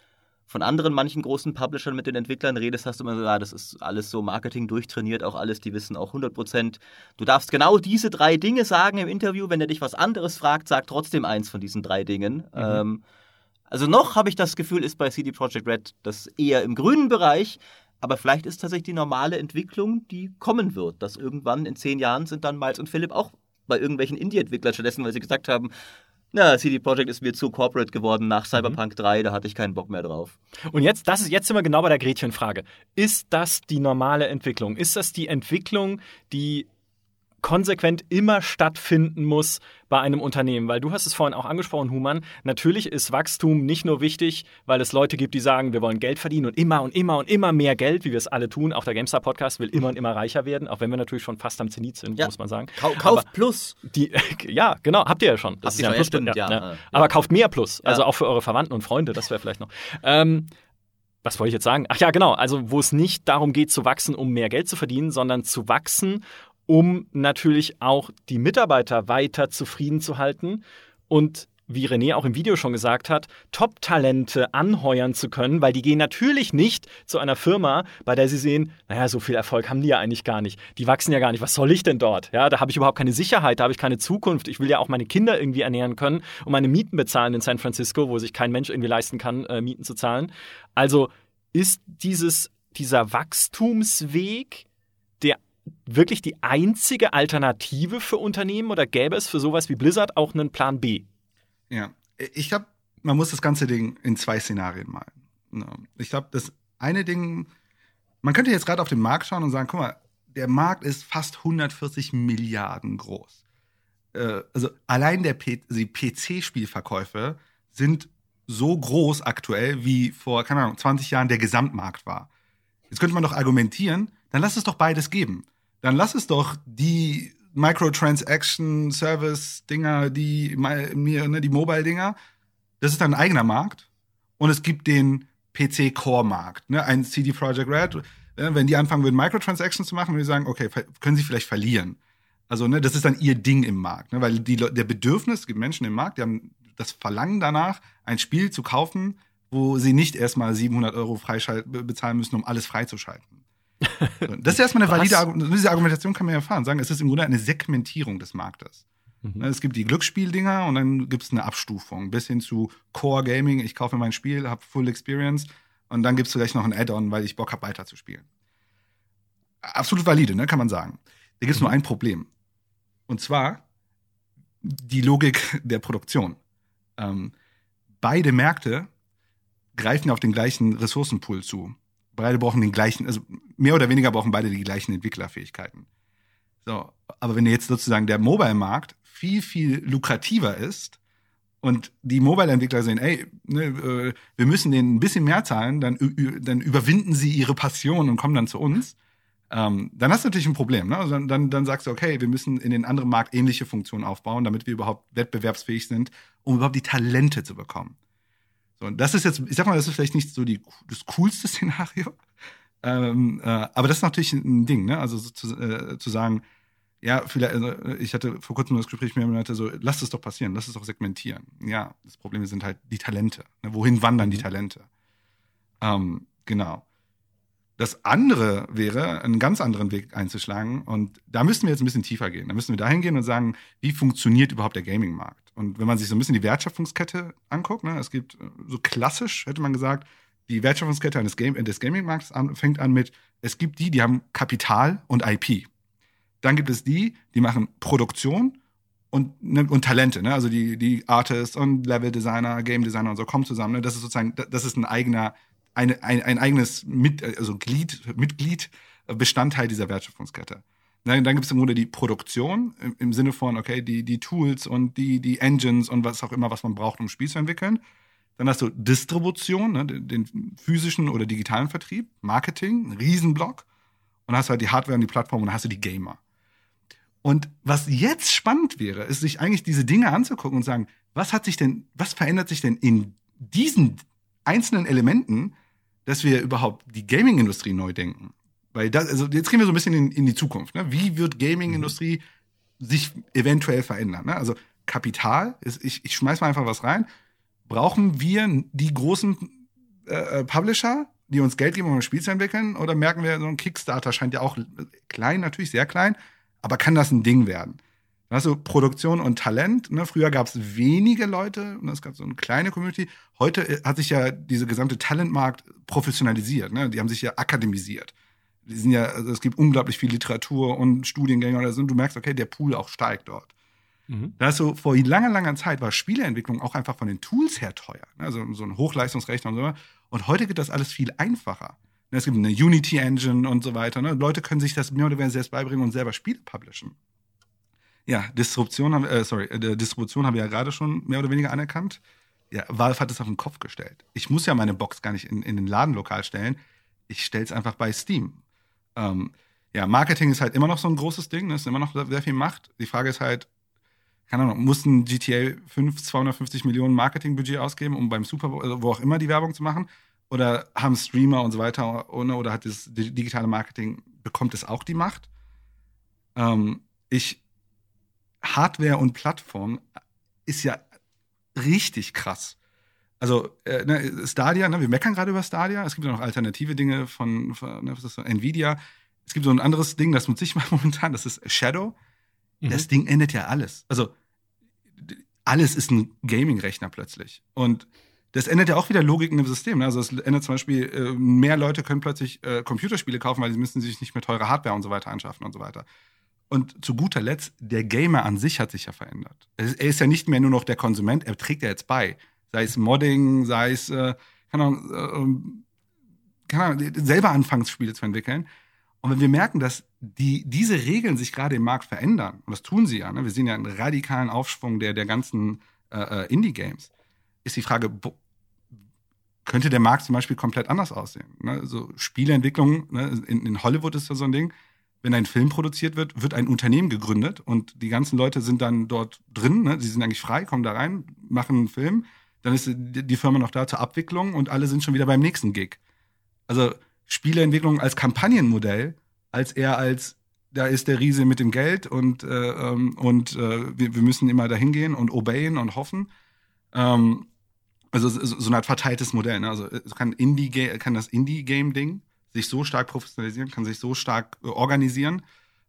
von anderen manchen großen Publishern mit den Entwicklern redest, hast du immer so, ja, das ist alles so Marketing durchtrainiert, auch alles, die wissen auch 100 Prozent. Du darfst genau diese drei Dinge sagen im Interview. Wenn er dich was anderes fragt, sag trotzdem eins von diesen drei Dingen. Mhm. Ähm, also noch habe ich das Gefühl, ist bei CD Projekt Red das eher im grünen Bereich. Aber vielleicht ist tatsächlich die normale Entwicklung, die kommen wird, dass irgendwann in zehn Jahren sind dann Miles und Philipp auch bei irgendwelchen Indie-Entwicklern stattdessen, weil sie gesagt haben, na, CD Projekt ist mir zu corporate geworden nach Cyberpunk mhm. 3, da hatte ich keinen Bock mehr drauf. Und jetzt, das ist, jetzt sind wir genau bei der Gretchenfrage. Ist das die normale Entwicklung? Ist das die Entwicklung, die konsequent immer stattfinden muss bei einem Unternehmen. Weil du hast es vorhin auch angesprochen, Human. Natürlich ist Wachstum nicht nur wichtig, weil es Leute gibt, die sagen, wir wollen Geld verdienen und immer und immer und immer mehr Geld, wie wir es alle tun. Auch der GameStar Podcast will immer und immer reicher werden, auch wenn wir natürlich schon fast am Zenit sind, ja. muss man sagen. Kau Kauf Aber Plus. Die, ja, genau, habt ihr ja schon. Das habt ist ja, Plus, stimmt, ja, ja. Aber kauft mehr Plus, also auch für eure Verwandten und Freunde, das wäre vielleicht noch. Ähm, was wollte ich jetzt sagen? Ach ja, genau. Also, wo es nicht darum geht, zu wachsen, um mehr Geld zu verdienen, sondern zu wachsen, um natürlich auch die Mitarbeiter weiter zufrieden zu halten und wie René auch im Video schon gesagt hat, Top-Talente anheuern zu können, weil die gehen natürlich nicht zu einer Firma, bei der sie sehen, naja, so viel Erfolg haben die ja eigentlich gar nicht. Die wachsen ja gar nicht. Was soll ich denn dort? Ja, da habe ich überhaupt keine Sicherheit, da habe ich keine Zukunft. Ich will ja auch meine Kinder irgendwie ernähren können und meine Mieten bezahlen in San Francisco, wo sich kein Mensch irgendwie leisten kann, äh, Mieten zu zahlen. Also ist dieses, dieser Wachstumsweg wirklich die einzige Alternative für Unternehmen oder gäbe es für sowas wie Blizzard auch einen Plan B? Ja, ich glaube, man muss das ganze Ding in zwei Szenarien malen. Ich glaube, das eine Ding, man könnte jetzt gerade auf den Markt schauen und sagen, guck mal, der Markt ist fast 140 Milliarden groß. Äh, also allein der PC-Spielverkäufe sind so groß aktuell, wie vor, keine Ahnung, 20 Jahren der Gesamtmarkt war. Jetzt könnte man doch argumentieren, dann lass es doch beides geben. Dann lass es doch die Microtransaction-Service-Dinger, die, ne, die Mobile-Dinger, das ist dann ein eigener Markt. Und es gibt den PC-Core-Markt, ne? ein CD Projekt Red. Wenn die anfangen würden, Microtransactions zu machen, würde ich sagen, okay, können sie vielleicht verlieren. Also, ne, das ist dann ihr Ding im Markt, ne? weil die, der Bedürfnis, es gibt Menschen im Markt, die haben das Verlangen danach, ein Spiel zu kaufen, wo sie nicht erstmal 700 Euro bezahlen müssen, um alles freizuschalten. Das ist erstmal eine valide Argumentation. Diese Argumentation kann man ja erfahren. Sagen, es ist im Grunde eine Segmentierung des Marktes. Mhm. Es gibt die Glücksspieldinger und dann gibt es eine Abstufung bis hin zu Core Gaming. Ich kaufe mein Spiel, habe Full Experience und dann gibt es vielleicht noch ein Add-on, weil ich Bock habe, weiterzuspielen. Absolut valide, ne, kann man sagen. Da gibt es mhm. nur ein Problem. Und zwar die Logik der Produktion. Ähm, beide Märkte greifen auf den gleichen Ressourcenpool zu. Beide brauchen den gleichen, also mehr oder weniger brauchen beide die gleichen Entwicklerfähigkeiten. So, aber wenn jetzt sozusagen der Mobile-Markt viel, viel lukrativer ist und die Mobile-Entwickler sehen, ey, ne, äh, wir müssen denen ein bisschen mehr zahlen, dann, dann überwinden sie ihre Passion und kommen dann zu uns, ähm, dann hast du natürlich ein Problem. Ne? Also dann, dann, dann sagst du, okay, wir müssen in den anderen Markt ähnliche Funktionen aufbauen, damit wir überhaupt wettbewerbsfähig sind, um überhaupt die Talente zu bekommen. So, und das ist jetzt, ich sag mal, das ist vielleicht nicht so die, das coolste Szenario, ähm, äh, aber das ist natürlich ein Ding, ne? Also so zu, äh, zu sagen, ja, vielleicht, also ich hatte vor kurzem das Gespräch mit mir und so, lass es doch passieren, lass es doch segmentieren. Ja, das Problem sind halt die Talente. Ne? Wohin wandern die mhm. Talente? Ähm, genau. Das andere wäre, einen ganz anderen Weg einzuschlagen. Und da müssten wir jetzt ein bisschen tiefer gehen. Da müssen wir dahin gehen und sagen, wie funktioniert überhaupt der Gaming-Markt? Und wenn man sich so ein bisschen die Wertschöpfungskette anguckt, ne, es gibt äh, so klassisch, hätte man gesagt, die Wertschöpfungskette eines Game, des Gaming-Marktes fängt an mit, es gibt die, die haben Kapital und IP. Dann gibt es die, die machen Produktion und, ne, und Talente, ne? also die, die Artists und Level-Designer, Game-Designer und so kommen zusammen. Ne? Das ist sozusagen, das ist ein eigener eine, ein, ein eigenes Mit, also Glied, Mitglied, äh, Bestandteil dieser Wertschöpfungskette. Dann, dann gibt es im Grunde die Produktion im, im, Sinne von, okay, die, die Tools und die, die Engines und was auch immer, was man braucht, um ein Spiel zu entwickeln. Dann hast du Distribution, ne, den, den, physischen oder digitalen Vertrieb, Marketing, ein Riesenblock. Und dann hast du halt die Hardware und die Plattform und dann hast du die Gamer. Und was jetzt spannend wäre, ist sich eigentlich diese Dinge anzugucken und sagen, was hat sich denn, was verändert sich denn in diesen einzelnen Elementen, dass wir überhaupt die Gaming-Industrie neu denken. Weil das, also jetzt gehen wir so ein bisschen in, in die Zukunft. Ne? Wie wird Gaming-Industrie sich eventuell verändern? Ne? Also Kapital, ist, ich, ich schmeiß mal einfach was rein. Brauchen wir die großen äh, Publisher, die uns Geld geben, um ein Spiel zu entwickeln? Oder merken wir, so ein Kickstarter scheint ja auch klein, natürlich sehr klein, aber kann das ein Ding werden? Also Produktion und Talent. Ne? Früher gab es wenige Leute und es gab so eine kleine Community. Heute äh, hat sich ja diese gesamte Talentmarkt professionalisiert. Ne? Die haben sich ja akademisiert. Die sind ja, also es gibt unglaublich viel Literatur und Studiengänge oder so. Und du merkst, okay, der Pool auch steigt dort. Mhm. Da ist so, vor langer, langer Zeit war Spieleentwicklung auch einfach von den Tools her teuer. Ne? Also so ein Hochleistungsrechner und so. Und heute geht das alles viel einfacher. Ne? Es gibt eine Unity Engine und so weiter. Ne? Leute können sich das mehr oder weniger selbst beibringen und selber Spiele publishen. Ja, Disruption, äh, sorry, äh, Distribution haben wir ja gerade schon mehr oder weniger anerkannt. Ja, Valve hat es auf den Kopf gestellt. Ich muss ja meine Box gar nicht in, in den Ladenlokal stellen. Ich stelle es einfach bei Steam. Ähm, ja, Marketing ist halt immer noch so ein großes Ding, das ist immer noch sehr viel Macht. Die Frage ist halt, keine Ahnung, mussten GTA 5 250 Millionen Marketingbudget ausgeben, um beim Super Bowl, also wo auch immer die Werbung zu machen? Oder haben Streamer und so weiter ohne, oder hat das digitale Marketing, bekommt es auch die Macht? Ähm, ich Hardware und Plattform ist ja richtig krass. Also äh, ne, Stadia, ne, wir meckern gerade über Stadia. Es gibt ja noch alternative Dinge von, von ne, das, Nvidia. Es gibt so ein anderes Ding, das nutze ich mal momentan, das ist Shadow. Mhm. Das Ding endet ja alles. Also alles ist ein Gaming-Rechner plötzlich. Und das ändert ja auch wieder Logik in dem System. Ne? Also es ändert zum Beispiel, äh, mehr Leute können plötzlich äh, Computerspiele kaufen, weil sie müssen sich nicht mehr teure Hardware und so weiter anschaffen und so weiter. Und zu guter Letzt, der Gamer an sich hat sich ja verändert. Er ist ja nicht mehr nur noch der Konsument, er trägt ja jetzt bei. Sei es Modding, sei es, äh, keine Ahnung, äh, ähm, keine Ahnung, selber Anfangsspiele zu entwickeln. Und wenn wir merken, dass die, diese Regeln sich gerade im Markt verändern, und das tun sie ja, ne? wir sehen ja einen radikalen Aufschwung der, der ganzen äh, äh Indie-Games, ist die Frage, könnte der Markt zum Beispiel komplett anders aussehen? Ne? So Spieleentwicklung, ne? in, in Hollywood ist das so ein Ding, wenn ein Film produziert wird, wird ein Unternehmen gegründet und die ganzen Leute sind dann dort drin, ne? sie sind eigentlich frei, kommen da rein, machen einen Film, dann ist die Firma noch da zur Abwicklung und alle sind schon wieder beim nächsten Gig. Also Spieleentwicklung als Kampagnenmodell, als eher als da ist der Riese mit dem Geld und, äh, ähm, und äh, wir, wir, müssen immer dahin gehen und obeyen und hoffen. Ähm, also so eine Art verteiltes Modell. Ne? Also kann, Indie kann das Indie-Game-Ding sich so stark professionalisieren, kann sich so stark äh, organisieren,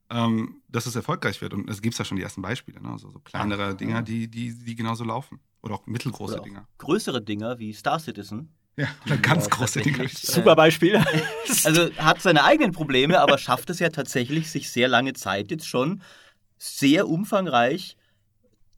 ähm, dass es erfolgreich wird. Und es gibt ja schon die ersten Beispiele, ne? also so kleinere Dinger, die, die, die genauso laufen. Oder auch mittelgroße oder auch Dinger. Größere Dinger wie Star Citizen ja, oder ganz große Dinge. Äh, Super Beispiel. Also hat seine eigenen Probleme, aber schafft es ja tatsächlich, sich sehr lange Zeit jetzt schon sehr umfangreich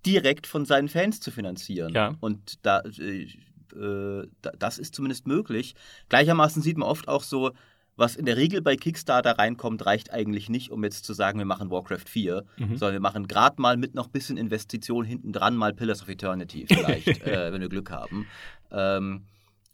direkt von seinen Fans zu finanzieren. Ja. Und da, äh, äh das ist zumindest möglich. Gleichermaßen sieht man oft auch so, was in der Regel bei Kickstarter reinkommt, reicht eigentlich nicht, um jetzt zu sagen, wir machen Warcraft 4, mhm. sondern wir machen gerade mal mit noch ein bisschen Investition hinten dran mal Pillars of Eternity vielleicht, äh, wenn wir Glück haben. Ähm,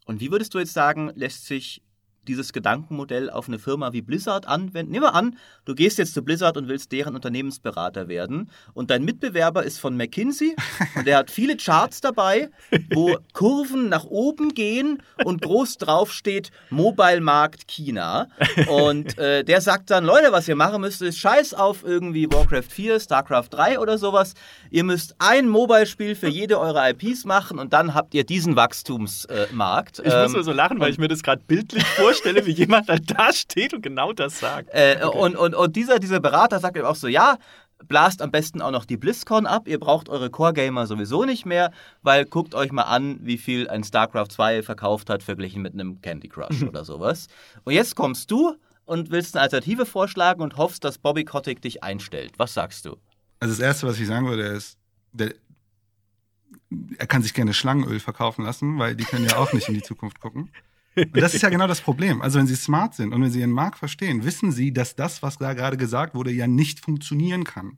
und wie würdest du jetzt sagen, lässt sich dieses Gedankenmodell auf eine Firma wie Blizzard anwenden. Nehmen wir an, du gehst jetzt zu Blizzard und willst deren Unternehmensberater werden und dein Mitbewerber ist von McKinsey und der hat viele Charts dabei, wo Kurven nach oben gehen und groß drauf steht Mobile Markt China und äh, der sagt dann, Leute, was ihr machen müsst, ist Scheiß auf irgendwie Warcraft 4, Starcraft 3 oder sowas. Ihr müsst ein Mobile-Spiel für jede eurer IPs machen und dann habt ihr diesen Wachstumsmarkt. Äh, ich muss nur so lachen, weil ich mir das gerade bildlich vorstelle vorstelle, wie jemand da steht und genau das sagt. Äh, okay. und, und, und dieser, dieser Berater sagt eben auch so, ja, blast am besten auch noch die BlizzCon ab. Ihr braucht eure Core-Gamer sowieso nicht mehr, weil guckt euch mal an, wie viel ein StarCraft 2 verkauft hat, verglichen mit einem Candy Crush oder sowas. Und jetzt kommst du und willst eine Alternative vorschlagen und hoffst, dass Bobby Kotick dich einstellt. Was sagst du? Also das Erste, was ich sagen würde, ist, der, er kann sich gerne Schlangenöl verkaufen lassen, weil die können ja auch nicht in die Zukunft gucken. Und das ist ja genau das Problem. Also wenn Sie smart sind und wenn Sie Ihren Markt verstehen, wissen Sie, dass das, was da gerade gesagt wurde, ja nicht funktionieren kann.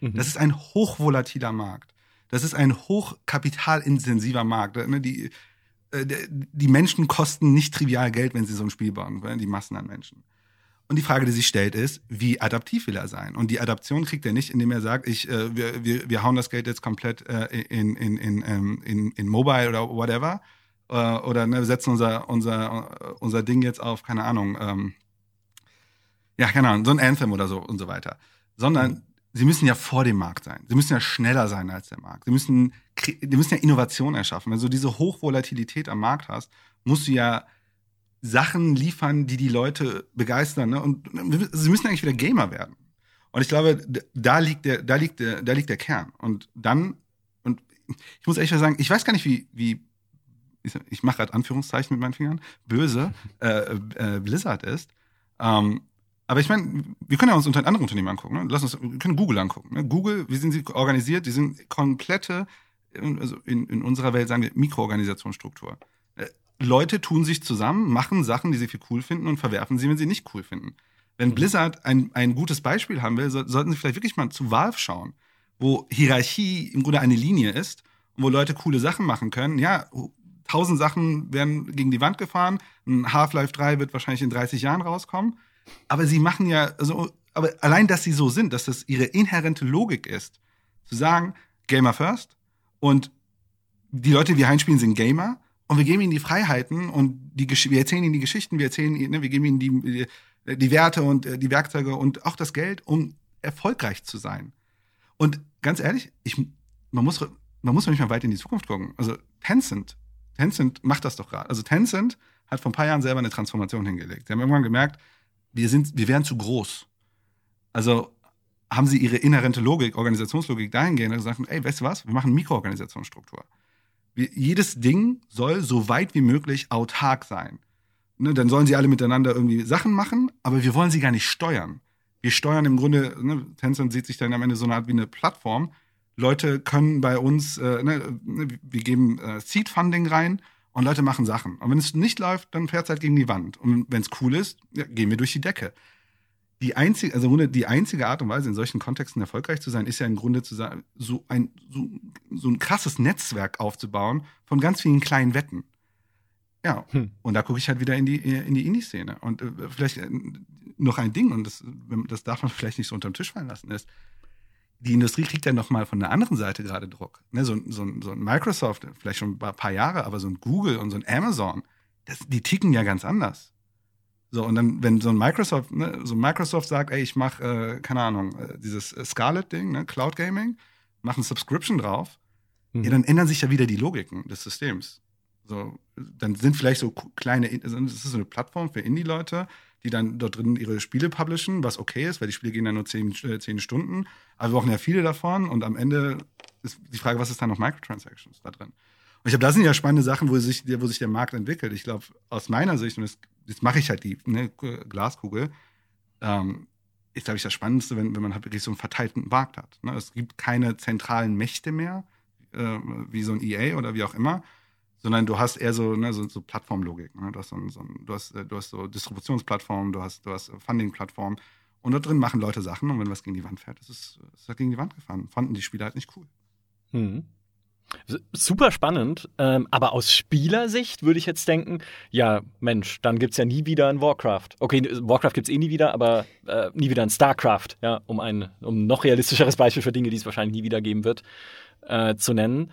Mhm. Das ist ein hochvolatiler Markt. Das ist ein hochkapitalintensiver Markt. Ne, die, äh, die Menschen kosten nicht trivial Geld, wenn sie so ein Spiel bauen, die Massen an Menschen. Und die Frage, die sich stellt, ist, wie adaptiv will er sein? Und die Adaption kriegt er nicht, indem er sagt, ich, äh, wir, wir, wir hauen das Geld jetzt komplett äh, in, in, in, ähm, in, in Mobile oder whatever, äh, oder ne, wir setzen unser, unser, unser Ding jetzt auf, keine Ahnung, ähm, ja, keine Ahnung, so ein Anthem oder so und so weiter. Sondern mhm. sie müssen ja vor dem Markt sein. Sie müssen ja schneller sein als der Markt. Sie müssen, die müssen ja Innovation erschaffen. Wenn du diese Hochvolatilität am Markt hast, musst du ja Sachen liefern, die die Leute begeistern. Ne? Und sie müssen eigentlich wieder Gamer werden. Und ich glaube, da liegt der, da liegt der, da liegt der Kern. Und dann, und ich muss ehrlich sagen, ich weiß gar nicht, wie, wie ich mache gerade Anführungszeichen mit meinen Fingern, böse äh, äh, Blizzard ist. Ähm, aber ich meine, wir können ja uns unter anderen Unternehmen angucken. Ne? Lass uns, wir können Google angucken. Ne? Google, wie sind sie organisiert? Die sind komplette, also in, in unserer Welt sagen wir Mikroorganisationsstruktur. Äh, Leute tun sich zusammen, machen Sachen, die sie für cool finden und verwerfen sie, wenn sie nicht cool finden. Wenn mhm. Blizzard ein, ein gutes Beispiel haben will, so, sollten sie vielleicht wirklich mal zu Valve schauen, wo Hierarchie im Grunde eine Linie ist, wo Leute coole Sachen machen können. Ja, tausend Sachen werden gegen die Wand gefahren. Ein Half-Life 3 wird wahrscheinlich in 30 Jahren rauskommen. Aber sie machen ja, also, aber allein, dass sie so sind, dass das ihre inhärente Logik ist, zu sagen, Gamer first und die Leute, die wir einspielen, sind Gamer und wir geben ihnen die Freiheiten und die, wir erzählen ihnen die Geschichten, wir erzählen ihnen, ne, wir geben ihnen die, die Werte und äh, die Werkzeuge und auch das Geld, um erfolgreich zu sein. Und ganz ehrlich, ich, man muss, man muss nicht mal weit in die Zukunft gucken. Also Tencent Tencent macht das doch gerade. Also Tencent hat vor ein paar Jahren selber eine Transformation hingelegt. Sie haben irgendwann gemerkt, wir, sind, wir wären zu groß. Also haben sie ihre inhärente Logik, Organisationslogik dahingehend und gesagt, ey, weißt du was, wir machen Mikroorganisationsstruktur. Wir, jedes Ding soll so weit wie möglich autark sein. Ne, dann sollen sie alle miteinander irgendwie Sachen machen, aber wir wollen sie gar nicht steuern. Wir wir steuern im Grunde, ne, Tencent sieht sich dann am Ende so eine Art wie eine Plattform. Leute können bei uns, äh, ne, wir geben äh, Seed-Funding rein und Leute machen Sachen. Und wenn es nicht läuft, dann fährt es halt gegen die Wand. Und wenn es cool ist, ja, gehen wir durch die Decke. Die einzige, also die einzige Art und Weise, in solchen Kontexten erfolgreich zu sein, ist ja im Grunde zu sagen, so ein, so, so ein krasses Netzwerk aufzubauen von ganz vielen kleinen Wetten. Ja, hm. und da gucke ich halt wieder in die, in die Indie-Szene. Und äh, vielleicht äh, noch ein Ding, und das, das darf man vielleicht nicht so unterm Tisch fallen lassen, ist, die Industrie kriegt ja noch mal von der anderen Seite gerade Druck. Ne, so, so, so ein Microsoft, vielleicht schon ein paar Jahre, aber so ein Google und so ein Amazon, das, die ticken ja ganz anders. So, und dann, wenn so ein Microsoft, ne, so Microsoft sagt, ey, ich mache, äh, keine Ahnung, äh, dieses Scarlet-Ding, ne, Cloud Gaming, mache ein Subscription drauf, mhm. ja, dann ändern sich ja wieder die Logiken des Systems. So, dann sind vielleicht so kleine, also das ist so eine Plattform für Indie-Leute, die dann dort drin ihre Spiele publishen, was okay ist, weil die Spiele gehen dann nur zehn, äh, zehn Stunden. Aber wir brauchen ja viele davon und am Ende ist die Frage, was ist dann noch Microtransactions da drin? Und ich glaube, da sind ja spannende Sachen, wo sich, wo sich der Markt entwickelt. Ich glaube, aus meiner Sicht, und das, jetzt mache ich halt die ne, Glaskugel, ähm, ist, glaube ich, das Spannendste, wenn, wenn man halt wirklich so einen verteilten Markt hat. Ne? Es gibt keine zentralen Mächte mehr, äh, wie so ein EA oder wie auch immer, sondern du hast eher so, ne, so, so Plattformlogik. Ne? Du, hast so, so, du, hast, du hast so Distributionsplattformen, du hast, du hast Funding-Plattformen und da drin machen Leute Sachen und wenn was gegen die Wand fährt, ist es ist halt gegen die Wand gefahren. Fanden die Spieler halt nicht cool. Mhm. Super spannend, ähm, aber aus Spielersicht würde ich jetzt denken, ja, Mensch, dann gibt es ja nie wieder ein Warcraft. Okay, Warcraft gibt es eh nie wieder, aber äh, nie wieder ein StarCraft, ja, um ein um noch realistischeres Beispiel für Dinge, die es wahrscheinlich nie wieder geben wird, äh, zu nennen,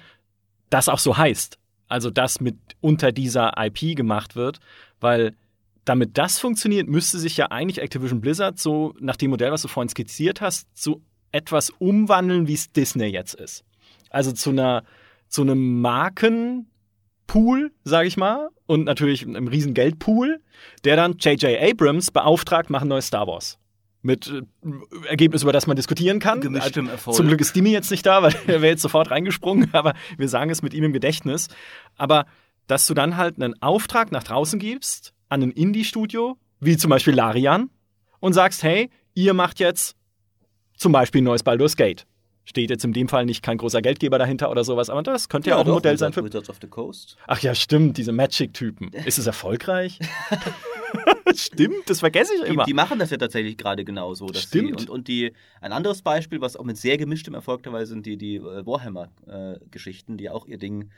das auch so heißt also das mit unter dieser IP gemacht wird, weil damit das funktioniert, müsste sich ja eigentlich Activision Blizzard so nach dem Modell, was du vorhin skizziert hast, zu etwas umwandeln, wie es Disney jetzt ist. Also zu einer zu einem Markenpool, sage ich mal, und natürlich einem riesen Geldpool, der dann J.J. Abrams beauftragt, machen neues Star Wars mit äh, Ergebnis, über das man diskutieren kann. Gemischtem Erfolg. Zum Glück ist Dimi jetzt nicht da, weil er wäre jetzt sofort reingesprungen, aber wir sagen es mit ihm im Gedächtnis. Aber dass du dann halt einen Auftrag nach draußen gibst an ein Indie-Studio, wie zum Beispiel Larian, und sagst, hey, ihr macht jetzt zum Beispiel ein neues Baldur's Gate. Steht jetzt in dem Fall nicht kein großer Geldgeber dahinter oder sowas, aber das könnte ja, ja auch ein Modell sein für. Wizards of the Coast. Ach ja, stimmt, diese Magic-Typen. Ist es erfolgreich? Stimmt, das vergesse ich immer. Die, die, machen das ja tatsächlich gerade genauso. Stimmt. Sie, und, und die, ein anderes Beispiel, was auch mit sehr gemischtem Erfolg dabei sind, die, die äh, Warhammer-Geschichten, äh, die auch ihr Ding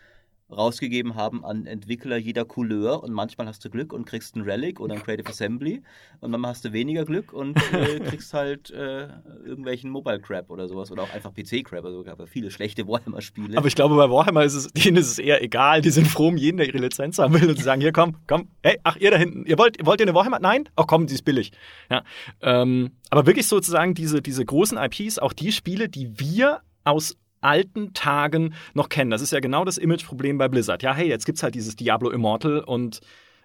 rausgegeben haben an Entwickler jeder Couleur und manchmal hast du Glück und kriegst ein Relic oder ein Creative Assembly und manchmal hast du weniger Glück und äh, kriegst halt äh, irgendwelchen Mobile Crap oder sowas oder auch einfach PC Crap. Also gab ja viele schlechte Warhammer Spiele. Aber ich glaube bei Warhammer ist es denen ist es eher egal, die sind froh um jeden, der ihre Lizenz haben will und sagen hier komm, komm, hey, ach ihr da hinten, ihr wollt wollt ihr eine Warhammer? Nein? Ach komm, die ist billig. Ja. Ähm, aber wirklich sozusagen diese diese großen IPs, auch die Spiele, die wir aus alten Tagen noch kennen. Das ist ja genau das Imageproblem bei Blizzard. Ja, hey, jetzt gibt's halt dieses Diablo Immortal und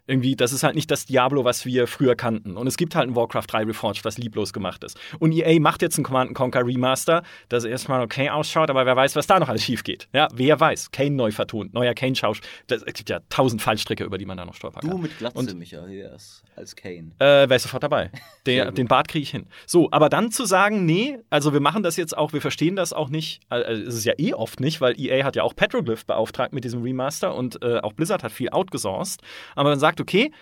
irgendwie, das ist halt nicht das Diablo, was wir früher kannten. Und es gibt halt ein Warcraft 3 Reforged, was lieblos gemacht ist. Und EA macht jetzt einen Command Conquer Remaster, das erstmal okay ausschaut, aber wer weiß, was da noch alles schief geht. Ja, wer weiß. Kane neu vertont, neuer Kane Schausch. Es gibt ja tausend Fallstricke, über die man da noch stolpern kann. Du mit Glatze, Und, Michael, als Kane. Äh, wär sofort dabei. Der, den Bart kriege ich hin. So, aber dann zu sagen, nee, also wir machen das jetzt auch, wir verstehen das auch nicht, also es ist ja eh oft nicht, weil EA hat ja auch Petroglyph beauftragt mit diesem Remaster und äh, auch Blizzard hat viel outgesourced. Aber dann sagt, okay,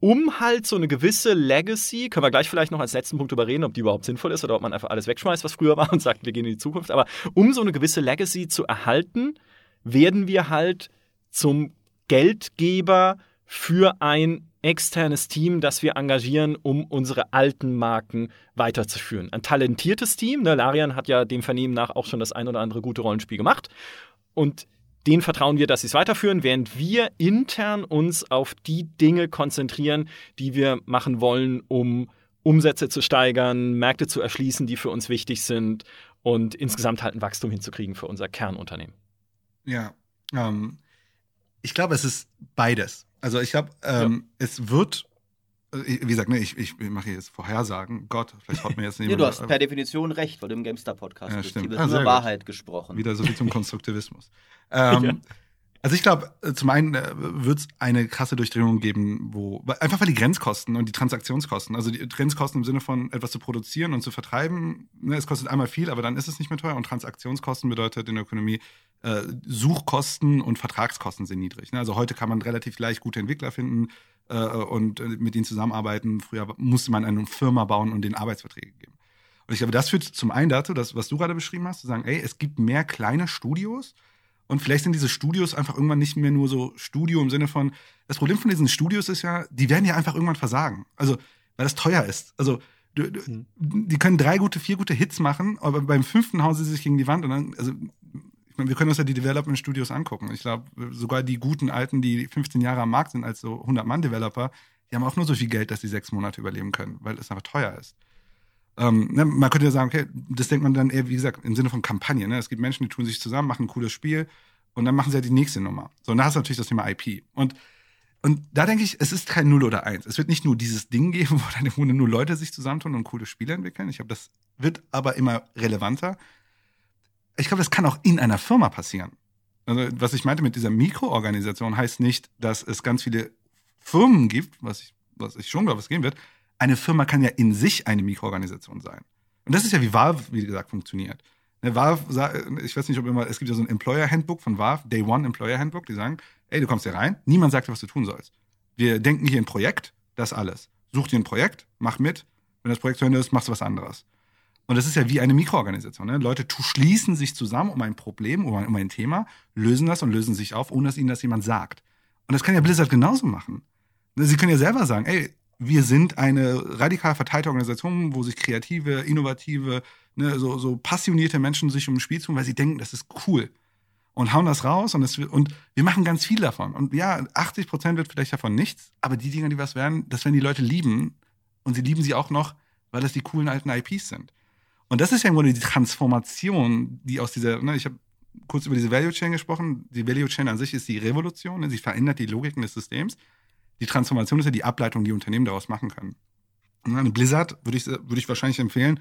um halt so eine gewisse Legacy, können wir gleich vielleicht noch als letzten Punkt überreden, ob die überhaupt sinnvoll ist oder ob man einfach alles wegschmeißt, was früher war und sagt, wir gehen in die Zukunft. Aber um so eine gewisse Legacy zu erhalten, werden wir halt zum Geldgeber für ein externes Team, das wir engagieren, um unsere alten Marken weiterzuführen. Ein talentiertes Team. Ne? Larian hat ja dem Vernehmen nach auch schon das ein oder andere gute Rollenspiel gemacht. Und denen vertrauen wir, dass sie es weiterführen, während wir intern uns auf die Dinge konzentrieren, die wir machen wollen, um Umsätze zu steigern, Märkte zu erschließen, die für uns wichtig sind und insgesamt halt ein Wachstum hinzukriegen für unser Kernunternehmen. Ja, ähm, ich glaube, es ist beides. Also ich glaube, ähm, ja. es wird wie gesagt, ne, ich, ich mache jetzt Vorhersagen. Gott, vielleicht haut mir jetzt niemand. ja, du hast per Definition recht, weil du im GameStar-Podcast ja, bist. Stimmt. Hier wird ah, nur Wahrheit gesprochen. Wieder so viel zum Konstruktivismus. Ähm, ja. Also ich glaube, äh, zum einen äh, wird es eine krasse Durchdringung geben, wo einfach weil die Grenzkosten und die Transaktionskosten, also die Grenzkosten im Sinne von etwas zu produzieren und zu vertreiben, ne, es kostet einmal viel, aber dann ist es nicht mehr teuer und Transaktionskosten bedeutet in der Ökonomie äh, Suchkosten und Vertragskosten sind niedrig. Ne? Also heute kann man relativ leicht gute Entwickler finden äh, und äh, mit ihnen zusammenarbeiten. Früher musste man eine Firma bauen und denen Arbeitsverträge geben. Und ich glaube, das führt zum einen dazu, dass, was du gerade beschrieben hast, zu sagen, ey, es gibt mehr kleine Studios, und vielleicht sind diese Studios einfach irgendwann nicht mehr nur so Studio im Sinne von, das Problem von diesen Studios ist ja, die werden ja einfach irgendwann versagen. Also, weil das teuer ist. Also, du, du, mhm. die können drei gute, vier gute Hits machen, aber beim fünften hauen sie sich gegen die Wand und dann, also, ich meine, wir können uns ja die Development Studios angucken. Ich glaube, sogar die guten alten, die 15 Jahre am Markt sind als so 100-Mann-Developer, die haben auch nur so viel Geld, dass sie sechs Monate überleben können, weil es einfach teuer ist. Ähm, ne, man könnte ja sagen, okay, das denkt man dann eher, wie gesagt, im Sinne von Kampagne. Ne? Es gibt Menschen, die tun sich zusammen, machen ein cooles Spiel und dann machen sie ja die nächste Nummer. So, und da hast du natürlich das Thema IP. Und, und da denke ich, es ist kein Null oder Eins. Es wird nicht nur dieses Ding geben, wo dann im Grunde nur Leute sich zusammentun und coole Spiele entwickeln. Ich glaube, das wird aber immer relevanter. Ich glaube, das kann auch in einer Firma passieren. Also, was ich meinte mit dieser Mikroorganisation heißt nicht, dass es ganz viele Firmen gibt, was ich, was ich schon glaube, es gehen wird, eine Firma kann ja in sich eine Mikroorganisation sein. Und das ist ja, wie Valve, wie gesagt, funktioniert. Ne, Valve, ich weiß nicht, ob immer, es gibt ja so ein Employer Handbook von Valve, Day One Employer Handbook, die sagen, ey, du kommst hier rein, niemand sagt dir, was du tun sollst. Wir denken hier ein Projekt, das alles. Such dir ein Projekt, mach mit. Wenn das Projekt zu Ende ist, machst du was anderes. Und das ist ja wie eine Mikroorganisation. Ne? Leute schließen sich zusammen um ein Problem, um ein, um ein Thema, lösen das und lösen sich auf, ohne dass ihnen das jemand sagt. Und das kann ja Blizzard genauso machen. Sie können ja selber sagen, ey, wir sind eine radikal verteilte Organisation, wo sich kreative, innovative, ne, so, so passionierte Menschen sich um ein Spiel tun, weil sie denken, das ist cool. Und hauen das raus und, das, und wir machen ganz viel davon. Und ja, 80 Prozent wird vielleicht davon nichts, aber die Dinge, die was werden, das werden die Leute lieben. Und sie lieben sie auch noch, weil das die coolen alten IPs sind. Und das ist ja im Grunde die Transformation, die aus dieser, ne, ich habe kurz über diese Value Chain gesprochen. Die Value Chain an sich ist die Revolution, ne, sie verändert die Logiken des Systems die Transformation ist ja die Ableitung, die Unternehmen daraus machen können. Und Blizzard würde ich, würde ich wahrscheinlich empfehlen,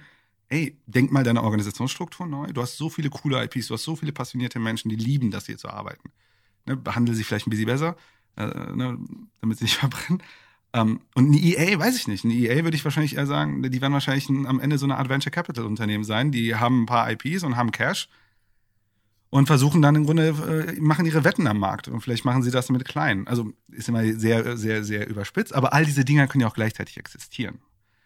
ey, denk mal deine Organisationsstruktur neu. Du hast so viele coole IPs, du hast so viele passionierte Menschen, die lieben das hier zu arbeiten. Ne, behandle sie vielleicht ein bisschen besser, äh, ne, damit sie nicht verbrennen. Ähm, und eine EA, weiß ich nicht. Eine EA würde ich wahrscheinlich eher sagen, die werden wahrscheinlich am Ende so eine Adventure Capital Unternehmen sein. Die haben ein paar IPs und haben Cash und versuchen dann im Grunde, äh, machen ihre Wetten am Markt und vielleicht machen sie das mit kleinen. Also ist immer sehr, sehr, sehr überspitzt, aber all diese Dinger können ja auch gleichzeitig existieren.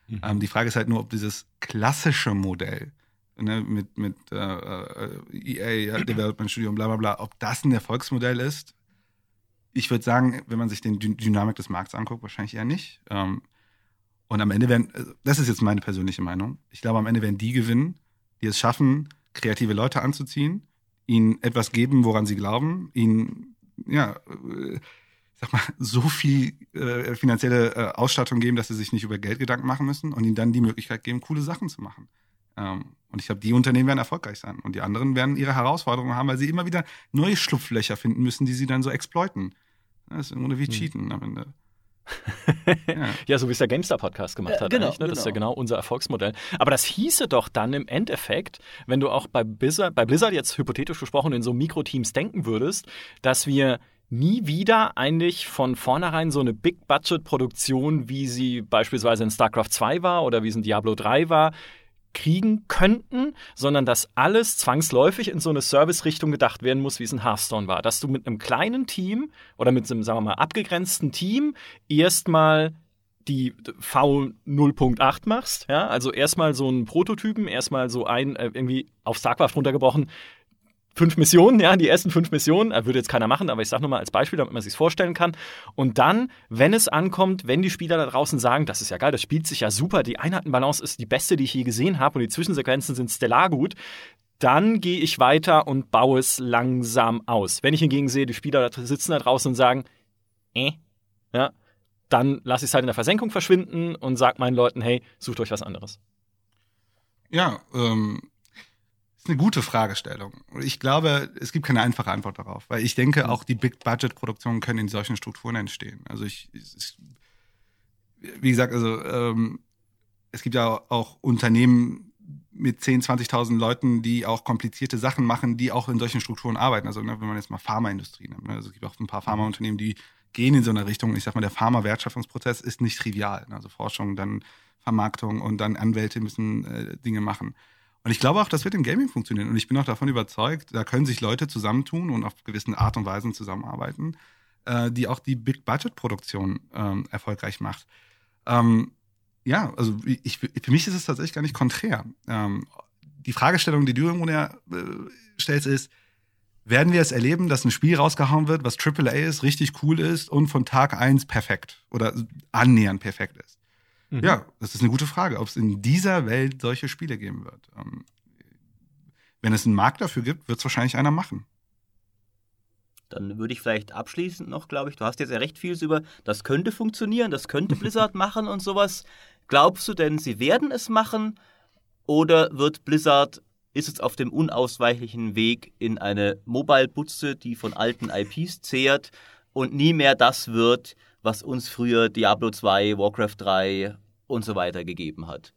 Mhm. Ähm, die Frage ist halt nur, ob dieses klassische Modell ne, mit, mit äh, äh EA, ja, Development Studio und bla bla bla, ob das ein Erfolgsmodell ist. Ich würde sagen, wenn man sich den Dy Dynamik des Markts anguckt, wahrscheinlich eher nicht. Ähm, und am Ende werden, äh, das ist jetzt meine persönliche Meinung, ich glaube, am Ende werden die gewinnen, die es schaffen, kreative Leute anzuziehen ihnen etwas geben, woran sie glauben, ihnen, ja, äh, sag mal, so viel äh, finanzielle äh, Ausstattung geben, dass sie sich nicht über Geld Gedanken machen müssen und ihnen dann die Möglichkeit geben, coole Sachen zu machen. Ähm, und ich glaube, die Unternehmen werden erfolgreich sein und die anderen werden ihre Herausforderungen haben, weil sie immer wieder neue Schlupflöcher finden müssen, die sie dann so exploiten. Das ist im Grunde wie hm. Cheaten am Ende ja. ja. so wie es der GameStar-Podcast gemacht hat. Genau, ne? Das genau. ist ja genau. genau unser Erfolgsmodell. Aber das hieße doch dann im Endeffekt, wenn du auch bei Blizzard, bei Blizzard jetzt hypothetisch gesprochen in so Mikroteams denken würdest, dass wir nie wieder eigentlich von vornherein so eine Big-Budget-Produktion, wie sie beispielsweise in StarCraft 2 war oder wie es in Diablo 3 war, kriegen könnten, sondern dass alles zwangsläufig in so eine Service-Richtung gedacht werden muss, wie es in Hearthstone war. Dass du mit einem kleinen Team oder mit einem, sagen wir mal, abgegrenzten Team erstmal die V 0.8 machst, ja, also erstmal so einen Prototypen, erstmal so ein, äh, irgendwie auf StarCraft runtergebrochen, fünf Missionen, ja, die ersten fünf Missionen, äh, würde jetzt keiner machen, aber ich sage nur mal als Beispiel, damit man sich vorstellen kann. Und dann, wenn es ankommt, wenn die Spieler da draußen sagen, das ist ja geil, das spielt sich ja super, die Einheitenbalance ist die beste, die ich je gesehen habe und die Zwischensequenzen sind stellar gut, dann gehe ich weiter und baue es langsam aus. Wenn ich hingegen sehe, die Spieler sitzen da draußen und sagen, äh, ja, dann lasse ich es halt in der Versenkung verschwinden und sage meinen Leuten, hey, sucht euch was anderes. Ja, ähm, ist eine gute Fragestellung. Ich glaube, es gibt keine einfache Antwort darauf, weil ich denke, auch die Big-Budget-Produktionen können in solchen Strukturen entstehen. Also ich, ich wie gesagt, also ähm, es gibt ja auch Unternehmen, mit 10, 20.000 Leuten, die auch komplizierte Sachen machen, die auch in solchen Strukturen arbeiten. Also ne, wenn man jetzt mal Pharmaindustrie nimmt. Ne, also es gibt auch ein paar Pharmaunternehmen, die gehen in so eine Richtung. Ich sag mal, der Pharma-Wertschöpfungsprozess ist nicht trivial. Ne, also Forschung, dann Vermarktung und dann Anwälte müssen äh, Dinge machen. Und ich glaube auch, das wird im Gaming funktionieren. Und ich bin auch davon überzeugt, da können sich Leute zusammentun und auf gewissen Art und Weisen zusammenarbeiten, äh, die auch die Big-Budget-Produktion ähm, erfolgreich macht. Ähm, ja, also ich, für mich ist es tatsächlich gar nicht konträr. Ähm, die Fragestellung, die du irgendwo äh, stellst, ist, werden wir es erleben, dass ein Spiel rausgehauen wird, was AAA ist, richtig cool ist und von Tag eins perfekt oder annähernd perfekt ist? Mhm. Ja, das ist eine gute Frage, ob es in dieser Welt solche Spiele geben wird. Ähm, wenn es einen Markt dafür gibt, wird es wahrscheinlich einer machen. Dann würde ich vielleicht abschließend noch, glaube ich, du hast jetzt ja recht vieles über, das könnte funktionieren, das könnte Blizzard machen und sowas. Glaubst du denn, sie werden es machen oder wird Blizzard ist es auf dem unausweichlichen Weg in eine Mobile-Butze, die von alten IPs zehrt und nie mehr das wird, was uns früher Diablo 2, Warcraft 3 und so weiter gegeben hat.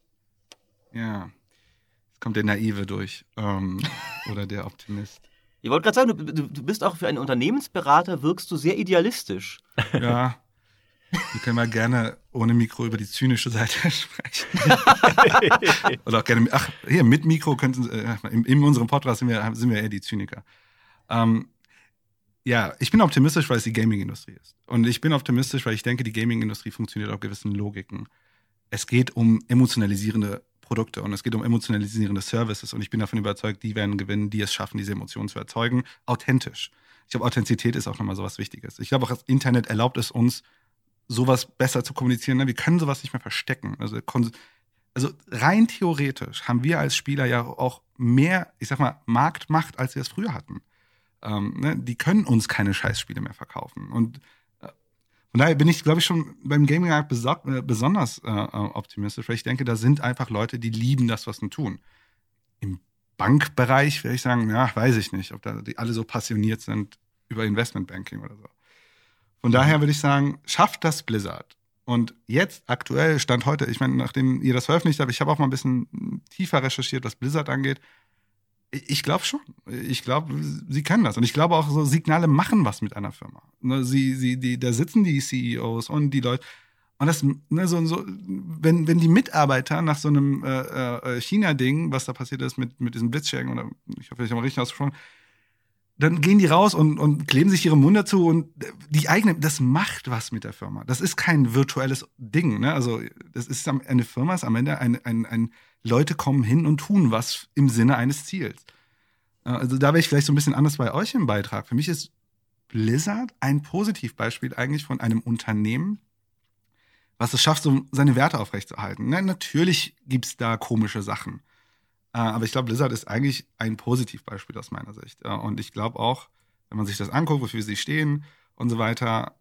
Ja, jetzt kommt der Naive durch ähm, oder der Optimist. Ich wollte gerade sagen, du, du, bist auch für einen Unternehmensberater, wirkst du sehr idealistisch. Ja, wir können mal gerne ohne Mikro über die zynische Seite sprechen. Oder auch gerne, ach, hier mit Mikro könnten, äh, in, in, unserem Podcast sind wir, sind wir eher die Zyniker. Ähm, ja, ich bin optimistisch, weil es die Gaming-Industrie ist. Und ich bin optimistisch, weil ich denke, die Gaming-Industrie funktioniert auf gewissen Logiken. Es geht um emotionalisierende Produkte und es geht um emotionalisierende Services und ich bin davon überzeugt, die werden gewinnen, die es schaffen, diese Emotionen zu erzeugen, authentisch. Ich glaube, Authentizität ist auch nochmal so was Wichtiges. Ich glaube auch, das Internet erlaubt es uns, sowas besser zu kommunizieren. Ne? Wir können sowas nicht mehr verstecken. Also, also rein theoretisch haben wir als Spieler ja auch mehr, ich sag mal, Marktmacht, als wir es früher hatten. Ähm, ne? Die können uns keine Scheißspiele mehr verkaufen. Und von daher bin ich, glaube ich, schon beim Gaming äh, besonders äh, äh, optimistisch, weil ich denke, da sind einfach Leute, die lieben das, was sie tun. Im Bankbereich würde ich sagen, ja, weiß ich nicht, ob da die alle so passioniert sind über Investmentbanking oder so. Von daher würde ich sagen, schafft das Blizzard. Und jetzt aktuell, Stand heute, ich meine, nachdem ihr das veröffentlicht habt, ich habe auch mal ein bisschen tiefer recherchiert, was Blizzard angeht. Ich glaube schon. Ich glaube, sie können das. Und ich glaube auch, so Signale machen was mit einer Firma. Ne, sie, sie, die, da sitzen die CEOs und die Leute. Und das, ne, so, so, wenn, wenn die Mitarbeiter nach so einem äh, äh, China-Ding, was da passiert ist mit, mit diesem Blitzschärgen, oder ich hoffe, ich habe richtig ausgesprochen, dann gehen die raus und, und kleben sich ihre Munde zu und die eigene, das macht was mit der Firma. Das ist kein virtuelles Ding. Ne? Also das ist eine Firma, ist am Ende ein, ein, ein Leute kommen hin und tun was im Sinne eines Ziels. Also da wäre ich vielleicht so ein bisschen anders bei euch im Beitrag. Für mich ist Blizzard ein Positivbeispiel eigentlich von einem Unternehmen, was es schafft, so seine Werte aufrechtzuerhalten. Ne? Natürlich gibt's da komische Sachen. Äh, aber ich glaube, Blizzard ist eigentlich ein Positivbeispiel aus meiner Sicht. Und ich glaube auch, wenn man sich das anguckt, wofür sie stehen und so weiter,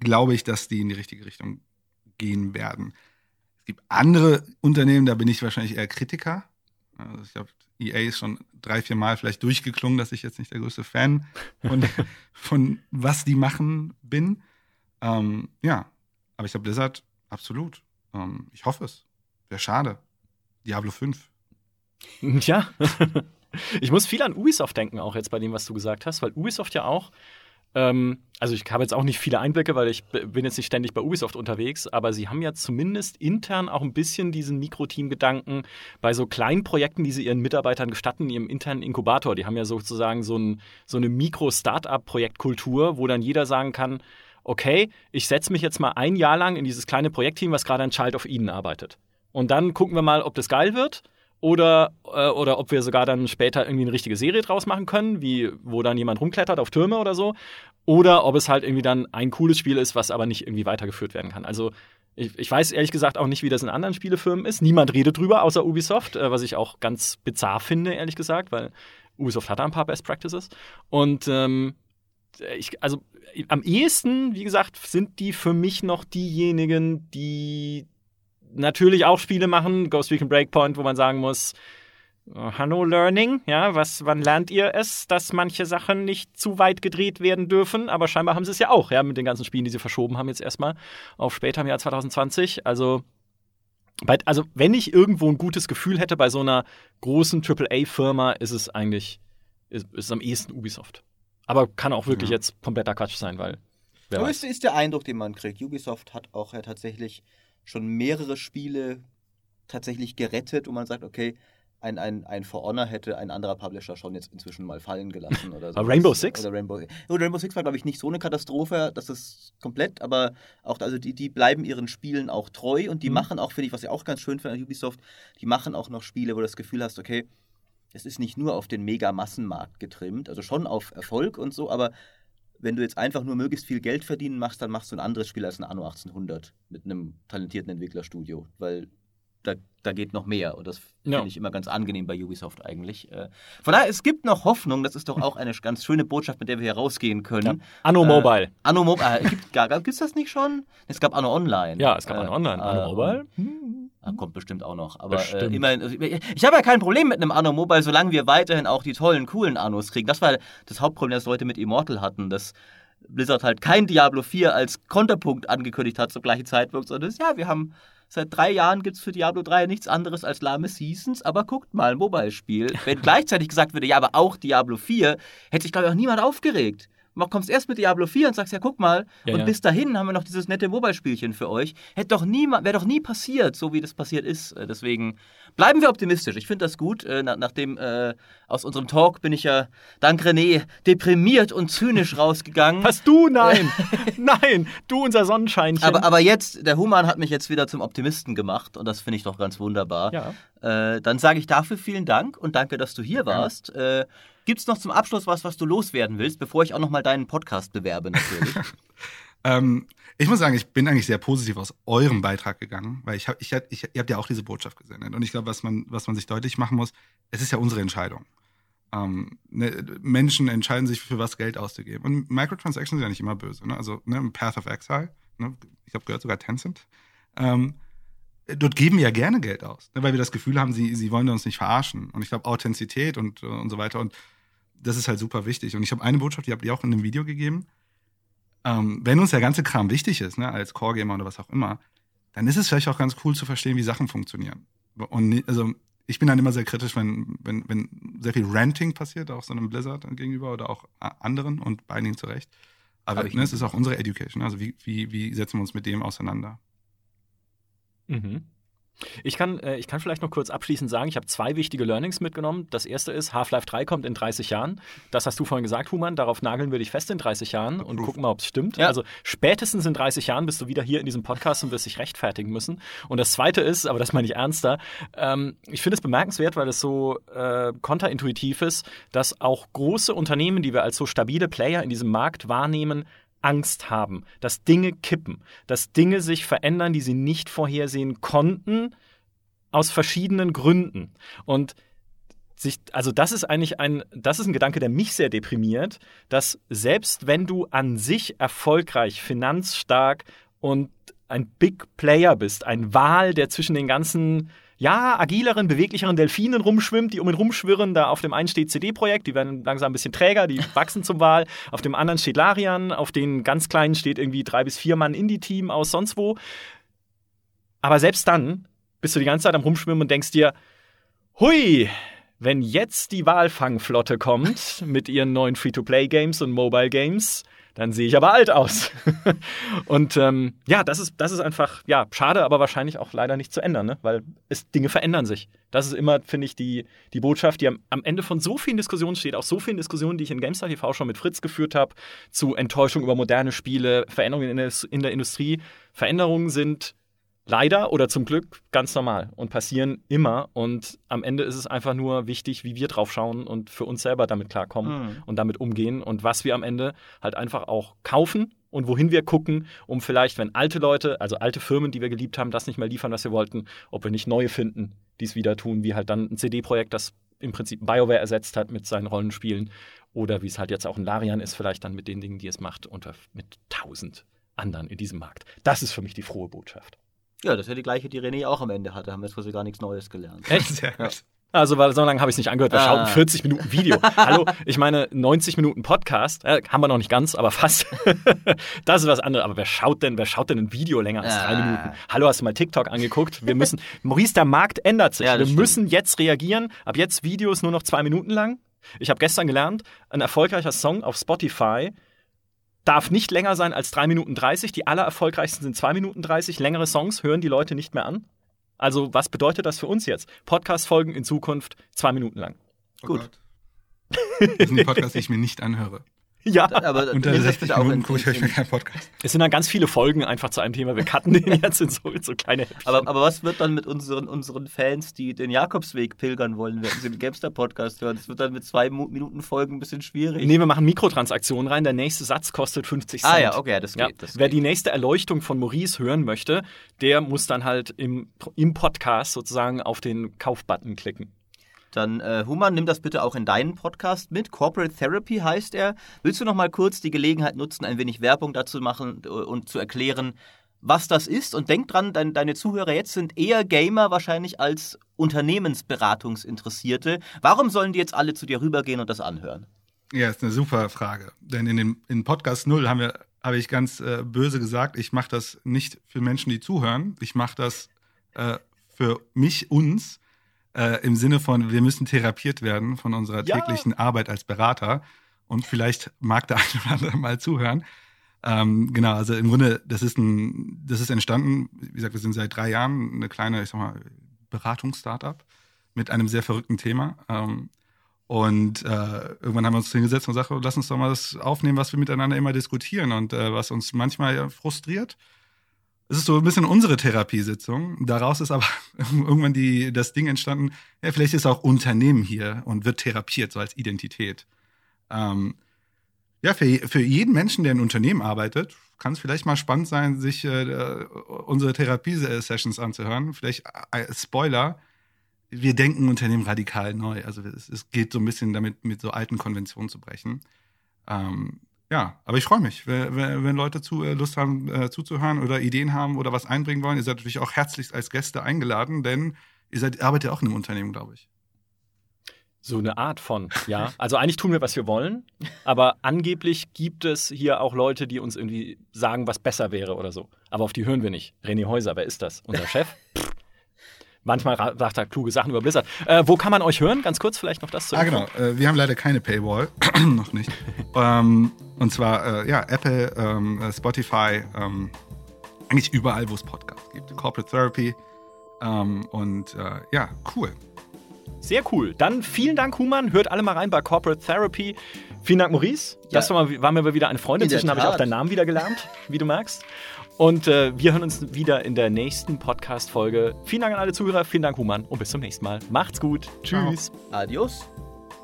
glaube ich, dass die in die richtige Richtung gehen werden. Es gibt andere Unternehmen, da bin ich wahrscheinlich eher Kritiker. Also ich glaube, EA ist schon drei, vier Mal vielleicht durchgeklungen, dass ich jetzt nicht der größte Fan von, von was die machen bin. Ähm, ja, aber ich glaube, Blizzard, absolut. Ähm, ich hoffe es. Wäre schade. Diablo 5. Ja. ich muss viel an Ubisoft denken, auch jetzt bei dem, was du gesagt hast, weil Ubisoft ja auch ähm, also ich habe jetzt auch nicht viele Einblicke, weil ich bin jetzt nicht ständig bei Ubisoft unterwegs, aber sie haben ja zumindest intern auch ein bisschen diesen Mikroteam-Gedanken bei so kleinen Projekten, die sie ihren Mitarbeitern gestatten, ihrem internen Inkubator. Die haben ja sozusagen so, ein, so eine Mikro-Startup-Projektkultur, wo dann jeder sagen kann, okay, ich setze mich jetzt mal ein Jahr lang in dieses kleine Projektteam, was gerade an Child of Eden arbeitet. Und dann gucken wir mal, ob das geil wird oder, äh, oder ob wir sogar dann später irgendwie eine richtige Serie draus machen können, wie wo dann jemand rumklettert auf Türme oder so. Oder ob es halt irgendwie dann ein cooles Spiel ist, was aber nicht irgendwie weitergeführt werden kann. Also ich, ich weiß ehrlich gesagt auch nicht, wie das in anderen Spielefirmen ist. Niemand redet drüber, außer Ubisoft, äh, was ich auch ganz bizarr finde, ehrlich gesagt, weil Ubisoft hat da ein paar Best Practices. Und ähm, ich, also am ehesten, wie gesagt, sind die für mich noch diejenigen, die natürlich auch Spiele machen, Ghost Recon Breakpoint, wo man sagen muss, äh, Hallo Learning, ja, was, wann lernt ihr es, dass manche Sachen nicht zu weit gedreht werden dürfen? Aber scheinbar haben sie es ja auch, ja, mit den ganzen Spielen, die sie verschoben haben, jetzt erstmal auf später im Jahr 2020. Also bei, also wenn ich irgendwo ein gutes Gefühl hätte bei so einer großen AAA-Firma, ist es eigentlich ist, ist am ehesten Ubisoft. Aber kann auch wirklich Ja. jetzt kompletter Quatsch sein, weil wer Aber ist, ist der Eindruck, den man kriegt. Ubisoft hat auch ja tatsächlich schon mehrere Spiele tatsächlich gerettet, wo man sagt, okay, ein, ein, ein For Honor hätte ein anderer Publisher schon jetzt inzwischen mal fallen gelassen oder so. Rainbow Six? Oder Rainbow, Rainbow Six war, glaube ich, nicht so eine Katastrophe, das ist komplett, aber auch, also die, die bleiben ihren Spielen auch treu und die Mhm. machen auch, finde ich, was ich auch ganz schön finde an Ubisoft, die machen auch noch Spiele, wo du das Gefühl hast, okay, es ist nicht nur auf den Mega-Massenmarkt getrimmt, also schon auf Erfolg und so, aber wenn du jetzt einfach nur möglichst viel Geld verdienen machst, dann machst du ein anderes Spiel als ein Anno 1800 mit einem talentierten Entwicklerstudio, weil da, da geht noch mehr und das finde Ja. ich immer ganz angenehm bei Ubisoft eigentlich. Äh, Von daher, es gibt noch Hoffnung, das ist doch auch eine ganz schöne Botschaft, mit der wir hier rausgehen können. Ja. Anno Äh, Mobile. Anno Mobile, äh, gibt es das nicht schon? Es gab Anno Online. Ja, es gab Äh, Anno Online. Anno äh, Mobile? Ah, kommt bestimmt auch noch. Aber äh, immerhin, also, ich habe ja kein Problem mit einem Anno Mobile, solange wir weiterhin auch die tollen, coolen Annos kriegen. Das war das Hauptproblem, das Leute mit Immortal hatten, dass Blizzard halt kein Diablo 4 als Konterpunkt angekündigt hat zur gleichen Zeitpunkt, sondern das, ja, wir haben seit drei Jahren gibt es für Diablo 3 nichts anderes als lahme Seasons, aber guckt mal, ein Mobile-Spiel. Wenn gleichzeitig gesagt würde, ja, aber auch Diablo 4, hätte sich, glaube ich, auch niemand aufgeregt. Kommst erst mit Diablo 4 und sagst, ja, guck mal, Ja, und ja. bis dahin haben wir noch dieses nette Mobile-Spielchen für euch. Hätte doch niemand, wäre doch nie passiert, so wie das passiert ist. Äh, Deswegen bleiben wir optimistisch. Ich finde das gut. Äh, nach, nachdem äh, aus unserem Talk bin ich ja dank René deprimiert und zynisch rausgegangen. Was du? Nein! Nein! Du, unser Sonnenscheinchen. Aber, aber jetzt, der Human hat mich jetzt wieder zum Optimisten gemacht und das finde ich doch ganz wunderbar. ja. Äh, dann sage ich dafür vielen Dank und danke, dass du hier warst. Äh, Gibt es noch zum Abschluss was, was du loswerden willst, bevor ich auch nochmal deinen Podcast bewerbe, natürlich? Ähm, ich muss sagen, ich bin eigentlich sehr positiv aus eurem Beitrag gegangen, weil ich habe, ich, hab- ich, ihr habt ja auch diese Botschaft gesendet. Und ich glaube, was man, was man sich deutlich machen muss, es ist ja unsere Entscheidung. Ähm, ne, Menschen entscheiden sich, für was Geld auszugeben. Und Microtransactions sind ja nicht immer böse. Ne? Also ne, Path of Exile, ne? ich habe gehört sogar Tencent. Ähm, dort geben wir ja gerne Geld aus, ne? weil wir das Gefühl haben, sie, sie wollen uns nicht verarschen. Und ich glaube, Authentizität und, äh, und so weiter. Und das ist halt super wichtig. Und ich habe eine Botschaft, die habt ihr auch in einem Video gegeben ähm, wenn uns der ganze Kram wichtig ist, ne, als Core-Gamer oder was auch immer, dann ist es vielleicht auch ganz cool zu verstehen, wie Sachen funktionieren. Und also ich bin dann immer sehr kritisch, wenn, wenn, wenn sehr viel Ranting passiert, auch so einem Blizzard gegenüber oder auch a- anderen und bei einigen zurecht. Aber ne, es ist auch unsere Education. Also wie, wie, wie setzen wir uns mit dem auseinander? Mhm. Ich kann, äh, ich kann vielleicht noch kurz abschließend sagen, ich habe zwei wichtige Learnings mitgenommen. Das erste ist, Half-Life 3 kommt in 30 Jahren. Das hast du vorhin gesagt, Human. Darauf nageln wir dich fest in 30 Jahren und Approved. gucken mal, ob es stimmt. Ja. Also spätestens in 30 Jahren bist du wieder hier in diesem Podcast und wirst dich rechtfertigen müssen. Und das zweite ist, aber das meine ich ernster, ähm, ich finde es bemerkenswert, weil es so äh, kontraintuitiv ist, dass auch große Unternehmen, die wir als so stabile Player in diesem Markt wahrnehmen, Angst haben, dass Dinge kippen, dass Dinge sich verändern, die sie nicht vorhersehen konnten, aus verschiedenen Gründen. Und sich, also das ist eigentlich ein, das ist ein Gedanke, der mich sehr deprimiert, dass selbst wenn du an sich erfolgreich, finanzstark und ein Big Player bist, ein Wal, der zwischen den ganzen ja, agileren, beweglicheren Delfinen rumschwimmt, die um ihn rumschwirren. Da auf dem einen steht CD-Projekt, die werden langsam ein bisschen träger, die wachsen zum Wal. Auf dem anderen steht Larian, auf den ganz kleinen steht irgendwie drei bis vier Mann Indie-Team aus sonst wo. Aber selbst dann bist du die ganze Zeit am Rumschwimmen und denkst dir, hui, wenn jetzt die Walfangflotte kommt mit ihren neuen Free-to-Play-Games und Mobile-Games, dann sehe ich aber alt aus. und ähm, ja, das ist, das ist einfach, ja, schade, aber wahrscheinlich auch leider nicht zu ändern, ne? weil es, Dinge verändern sich. Das ist immer, finde ich, die, die Botschaft, die am, am Ende von so vielen Diskussionen steht, auch so vielen Diskussionen, die ich in GameStar TV schon mit Fritz geführt habe, zu Enttäuschung über moderne Spiele, Veränderungen in der, in der Industrie. Veränderungen sind leider oder zum Glück ganz normal und passieren immer. Und am Ende ist es einfach nur wichtig, wie wir drauf schauen und für uns selber damit klarkommen Mhm. und damit umgehen und was wir am Ende halt einfach auch kaufen und wohin wir gucken, um vielleicht, wenn alte Leute, also alte Firmen, die wir geliebt haben, das nicht mehr liefern, was wir wollten, ob wir nicht neue finden, die es wieder tun, wie halt dann ein CD-Projekt, das im Prinzip BioWare ersetzt hat mit seinen Rollenspielen oder wie es halt jetzt auch ein Larian ist, vielleicht dann mit den Dingen, die es macht und mit tausend anderen in diesem Markt. Das ist für mich die frohe Botschaft. Ja, das ist ja die gleiche, die René auch am Ende hatte. Haben wir jetzt quasi gar nichts Neues gelernt. Echt? Sehr Ja. Also, weil so lange habe ich es nicht angehört. Wir Ah. schauten 40 Minuten Video. Hallo, ich meine 90 Minuten Podcast. Äh, haben wir noch nicht ganz, aber fast. das ist was anderes. Aber wer schaut denn, wer schaut denn ein Video länger als drei Ah. Minuten? Hallo, hast du mal TikTok angeguckt? Wir müssen, Maurice, der Markt ändert sich. Ja, wir stimmt. müssen jetzt reagieren. Ab jetzt Videos nur noch zwei Minuten lang. Ich habe gestern gelernt, ein erfolgreicher Song auf Spotify darf nicht länger sein als 3 Minuten 30. Die allererfolgreichsten sind 2 Minuten 30. Längere Songs hören die Leute nicht mehr an. Also, was bedeutet das für uns jetzt? Podcast-Folgen in Zukunft 2 Minuten lang. Oh Gut. Gott. Das sind die Podcasts, die ich mir nicht anhöre. Ja, Aber Unter nimm das 60 bitte auch Minuten in, gucke ich, mir keinen Podcast. es sind dann ganz viele Folgen einfach zu einem Thema. Wir cutten den jetzt in so, in so kleine Häppchen. aber, aber was wird dann mit unseren, unseren Fans, die den Jakobsweg pilgern wollen, wenn sie den Gamester-Podcast hören? Das wird dann mit zwei Minuten Folgen ein bisschen schwierig. Nee, wir machen Mikrotransaktionen rein. Der nächste Satz kostet 50 Cent. ah ja, okay, das Ja, geht. Das wer geht. die nächste Erleuchtung von Maurice hören möchte, der muss dann halt im, im Podcast sozusagen auf den Kaufbutton klicken. Dann, äh, Human, nimm das bitte auch in deinen Podcast mit. Corporate Therapy heißt er. Willst du noch mal kurz die Gelegenheit nutzen, ein wenig Werbung dazu machen äh, und zu erklären, was das ist? Und denk dran, dein, deine Zuhörer jetzt sind eher Gamer wahrscheinlich als Unternehmensberatungsinteressierte. Warum sollen die jetzt alle zu dir rübergehen und das anhören? Ja, ist eine super Frage. Denn in dem in Podcast Null haben wir, habe ich ganz äh, böse gesagt, ich mache das nicht für Menschen, die zuhören. Ich mache das äh, für mich, uns, äh, im Sinne von, wir müssen therapiert werden von unserer Ja. täglichen Arbeit als Berater. Und vielleicht mag der eine oder andere mal zuhören. Ähm, genau, also im Grunde, das ist ein, das ist entstanden, wie gesagt, wir sind seit drei Jahren eine kleine, ich sag mal, Beratungsstartup mit einem sehr verrückten Thema. Ähm, und äh, irgendwann haben wir uns hingesetzt und gesagt, lass uns doch mal das aufnehmen, was wir miteinander immer diskutieren und äh, was uns manchmal ja frustriert. Es ist so ein bisschen unsere Therapiesitzung. Daraus ist aber irgendwann die, das Ding entstanden, ja, vielleicht ist auch Unternehmen hier und wird therapiert, so als Identität. Ähm, ja, für, für jeden Menschen, der in Unternehmen arbeitet, kann es vielleicht mal spannend sein, sich äh, unsere Therapiesessions anzuhören. Vielleicht äh, Spoiler, wir denken Unternehmen radikal neu. Also es, es geht so ein bisschen damit, mit so alten Konventionen zu brechen. Ähm, ja, aber ich freue mich, wenn, Leute zu, äh, Lust haben, äh, zuzuhören oder Ideen haben oder was einbringen wollen. Ihr seid natürlich auch herzlichst als Gäste eingeladen, denn ihr seid, arbeitet ja auch in einem Unternehmen, glaube ich. So eine Art von, ja. Also eigentlich tun wir, was wir wollen, aber angeblich gibt es hier auch Leute, die uns irgendwie sagen, was besser wäre oder so. Aber auf die hören wir nicht. René Häuser, wer ist das? Unser Chef? Manchmal sagt er kluge Sachen über Blizzard. Äh, wo kann man euch hören? Ganz kurz vielleicht noch das zu Ah, genau. Äh, wir haben leider keine Paywall. noch nicht. ähm, und zwar, äh, ja, Apple, ähm, äh, Spotify, ähm, eigentlich überall, wo es Podcasts gibt. Corporate Therapy. Ähm, und äh, ja, cool. Sehr cool. Dann vielen Dank, Human. Hört alle mal rein bei Corporate Therapy. Vielen Dank, Maurice. Das war, mal, war mir wieder eine Freude. In der Inzwischen habe ich auch deinen Namen wieder gelernt, wie du merkst. Und äh, wir hören uns wieder in der nächsten Podcast-Folge. Vielen Dank an alle Zuhörer, vielen Dank, Human. Und bis zum nächsten Mal. Macht's gut. Tschüss. Adios.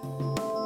Ciao.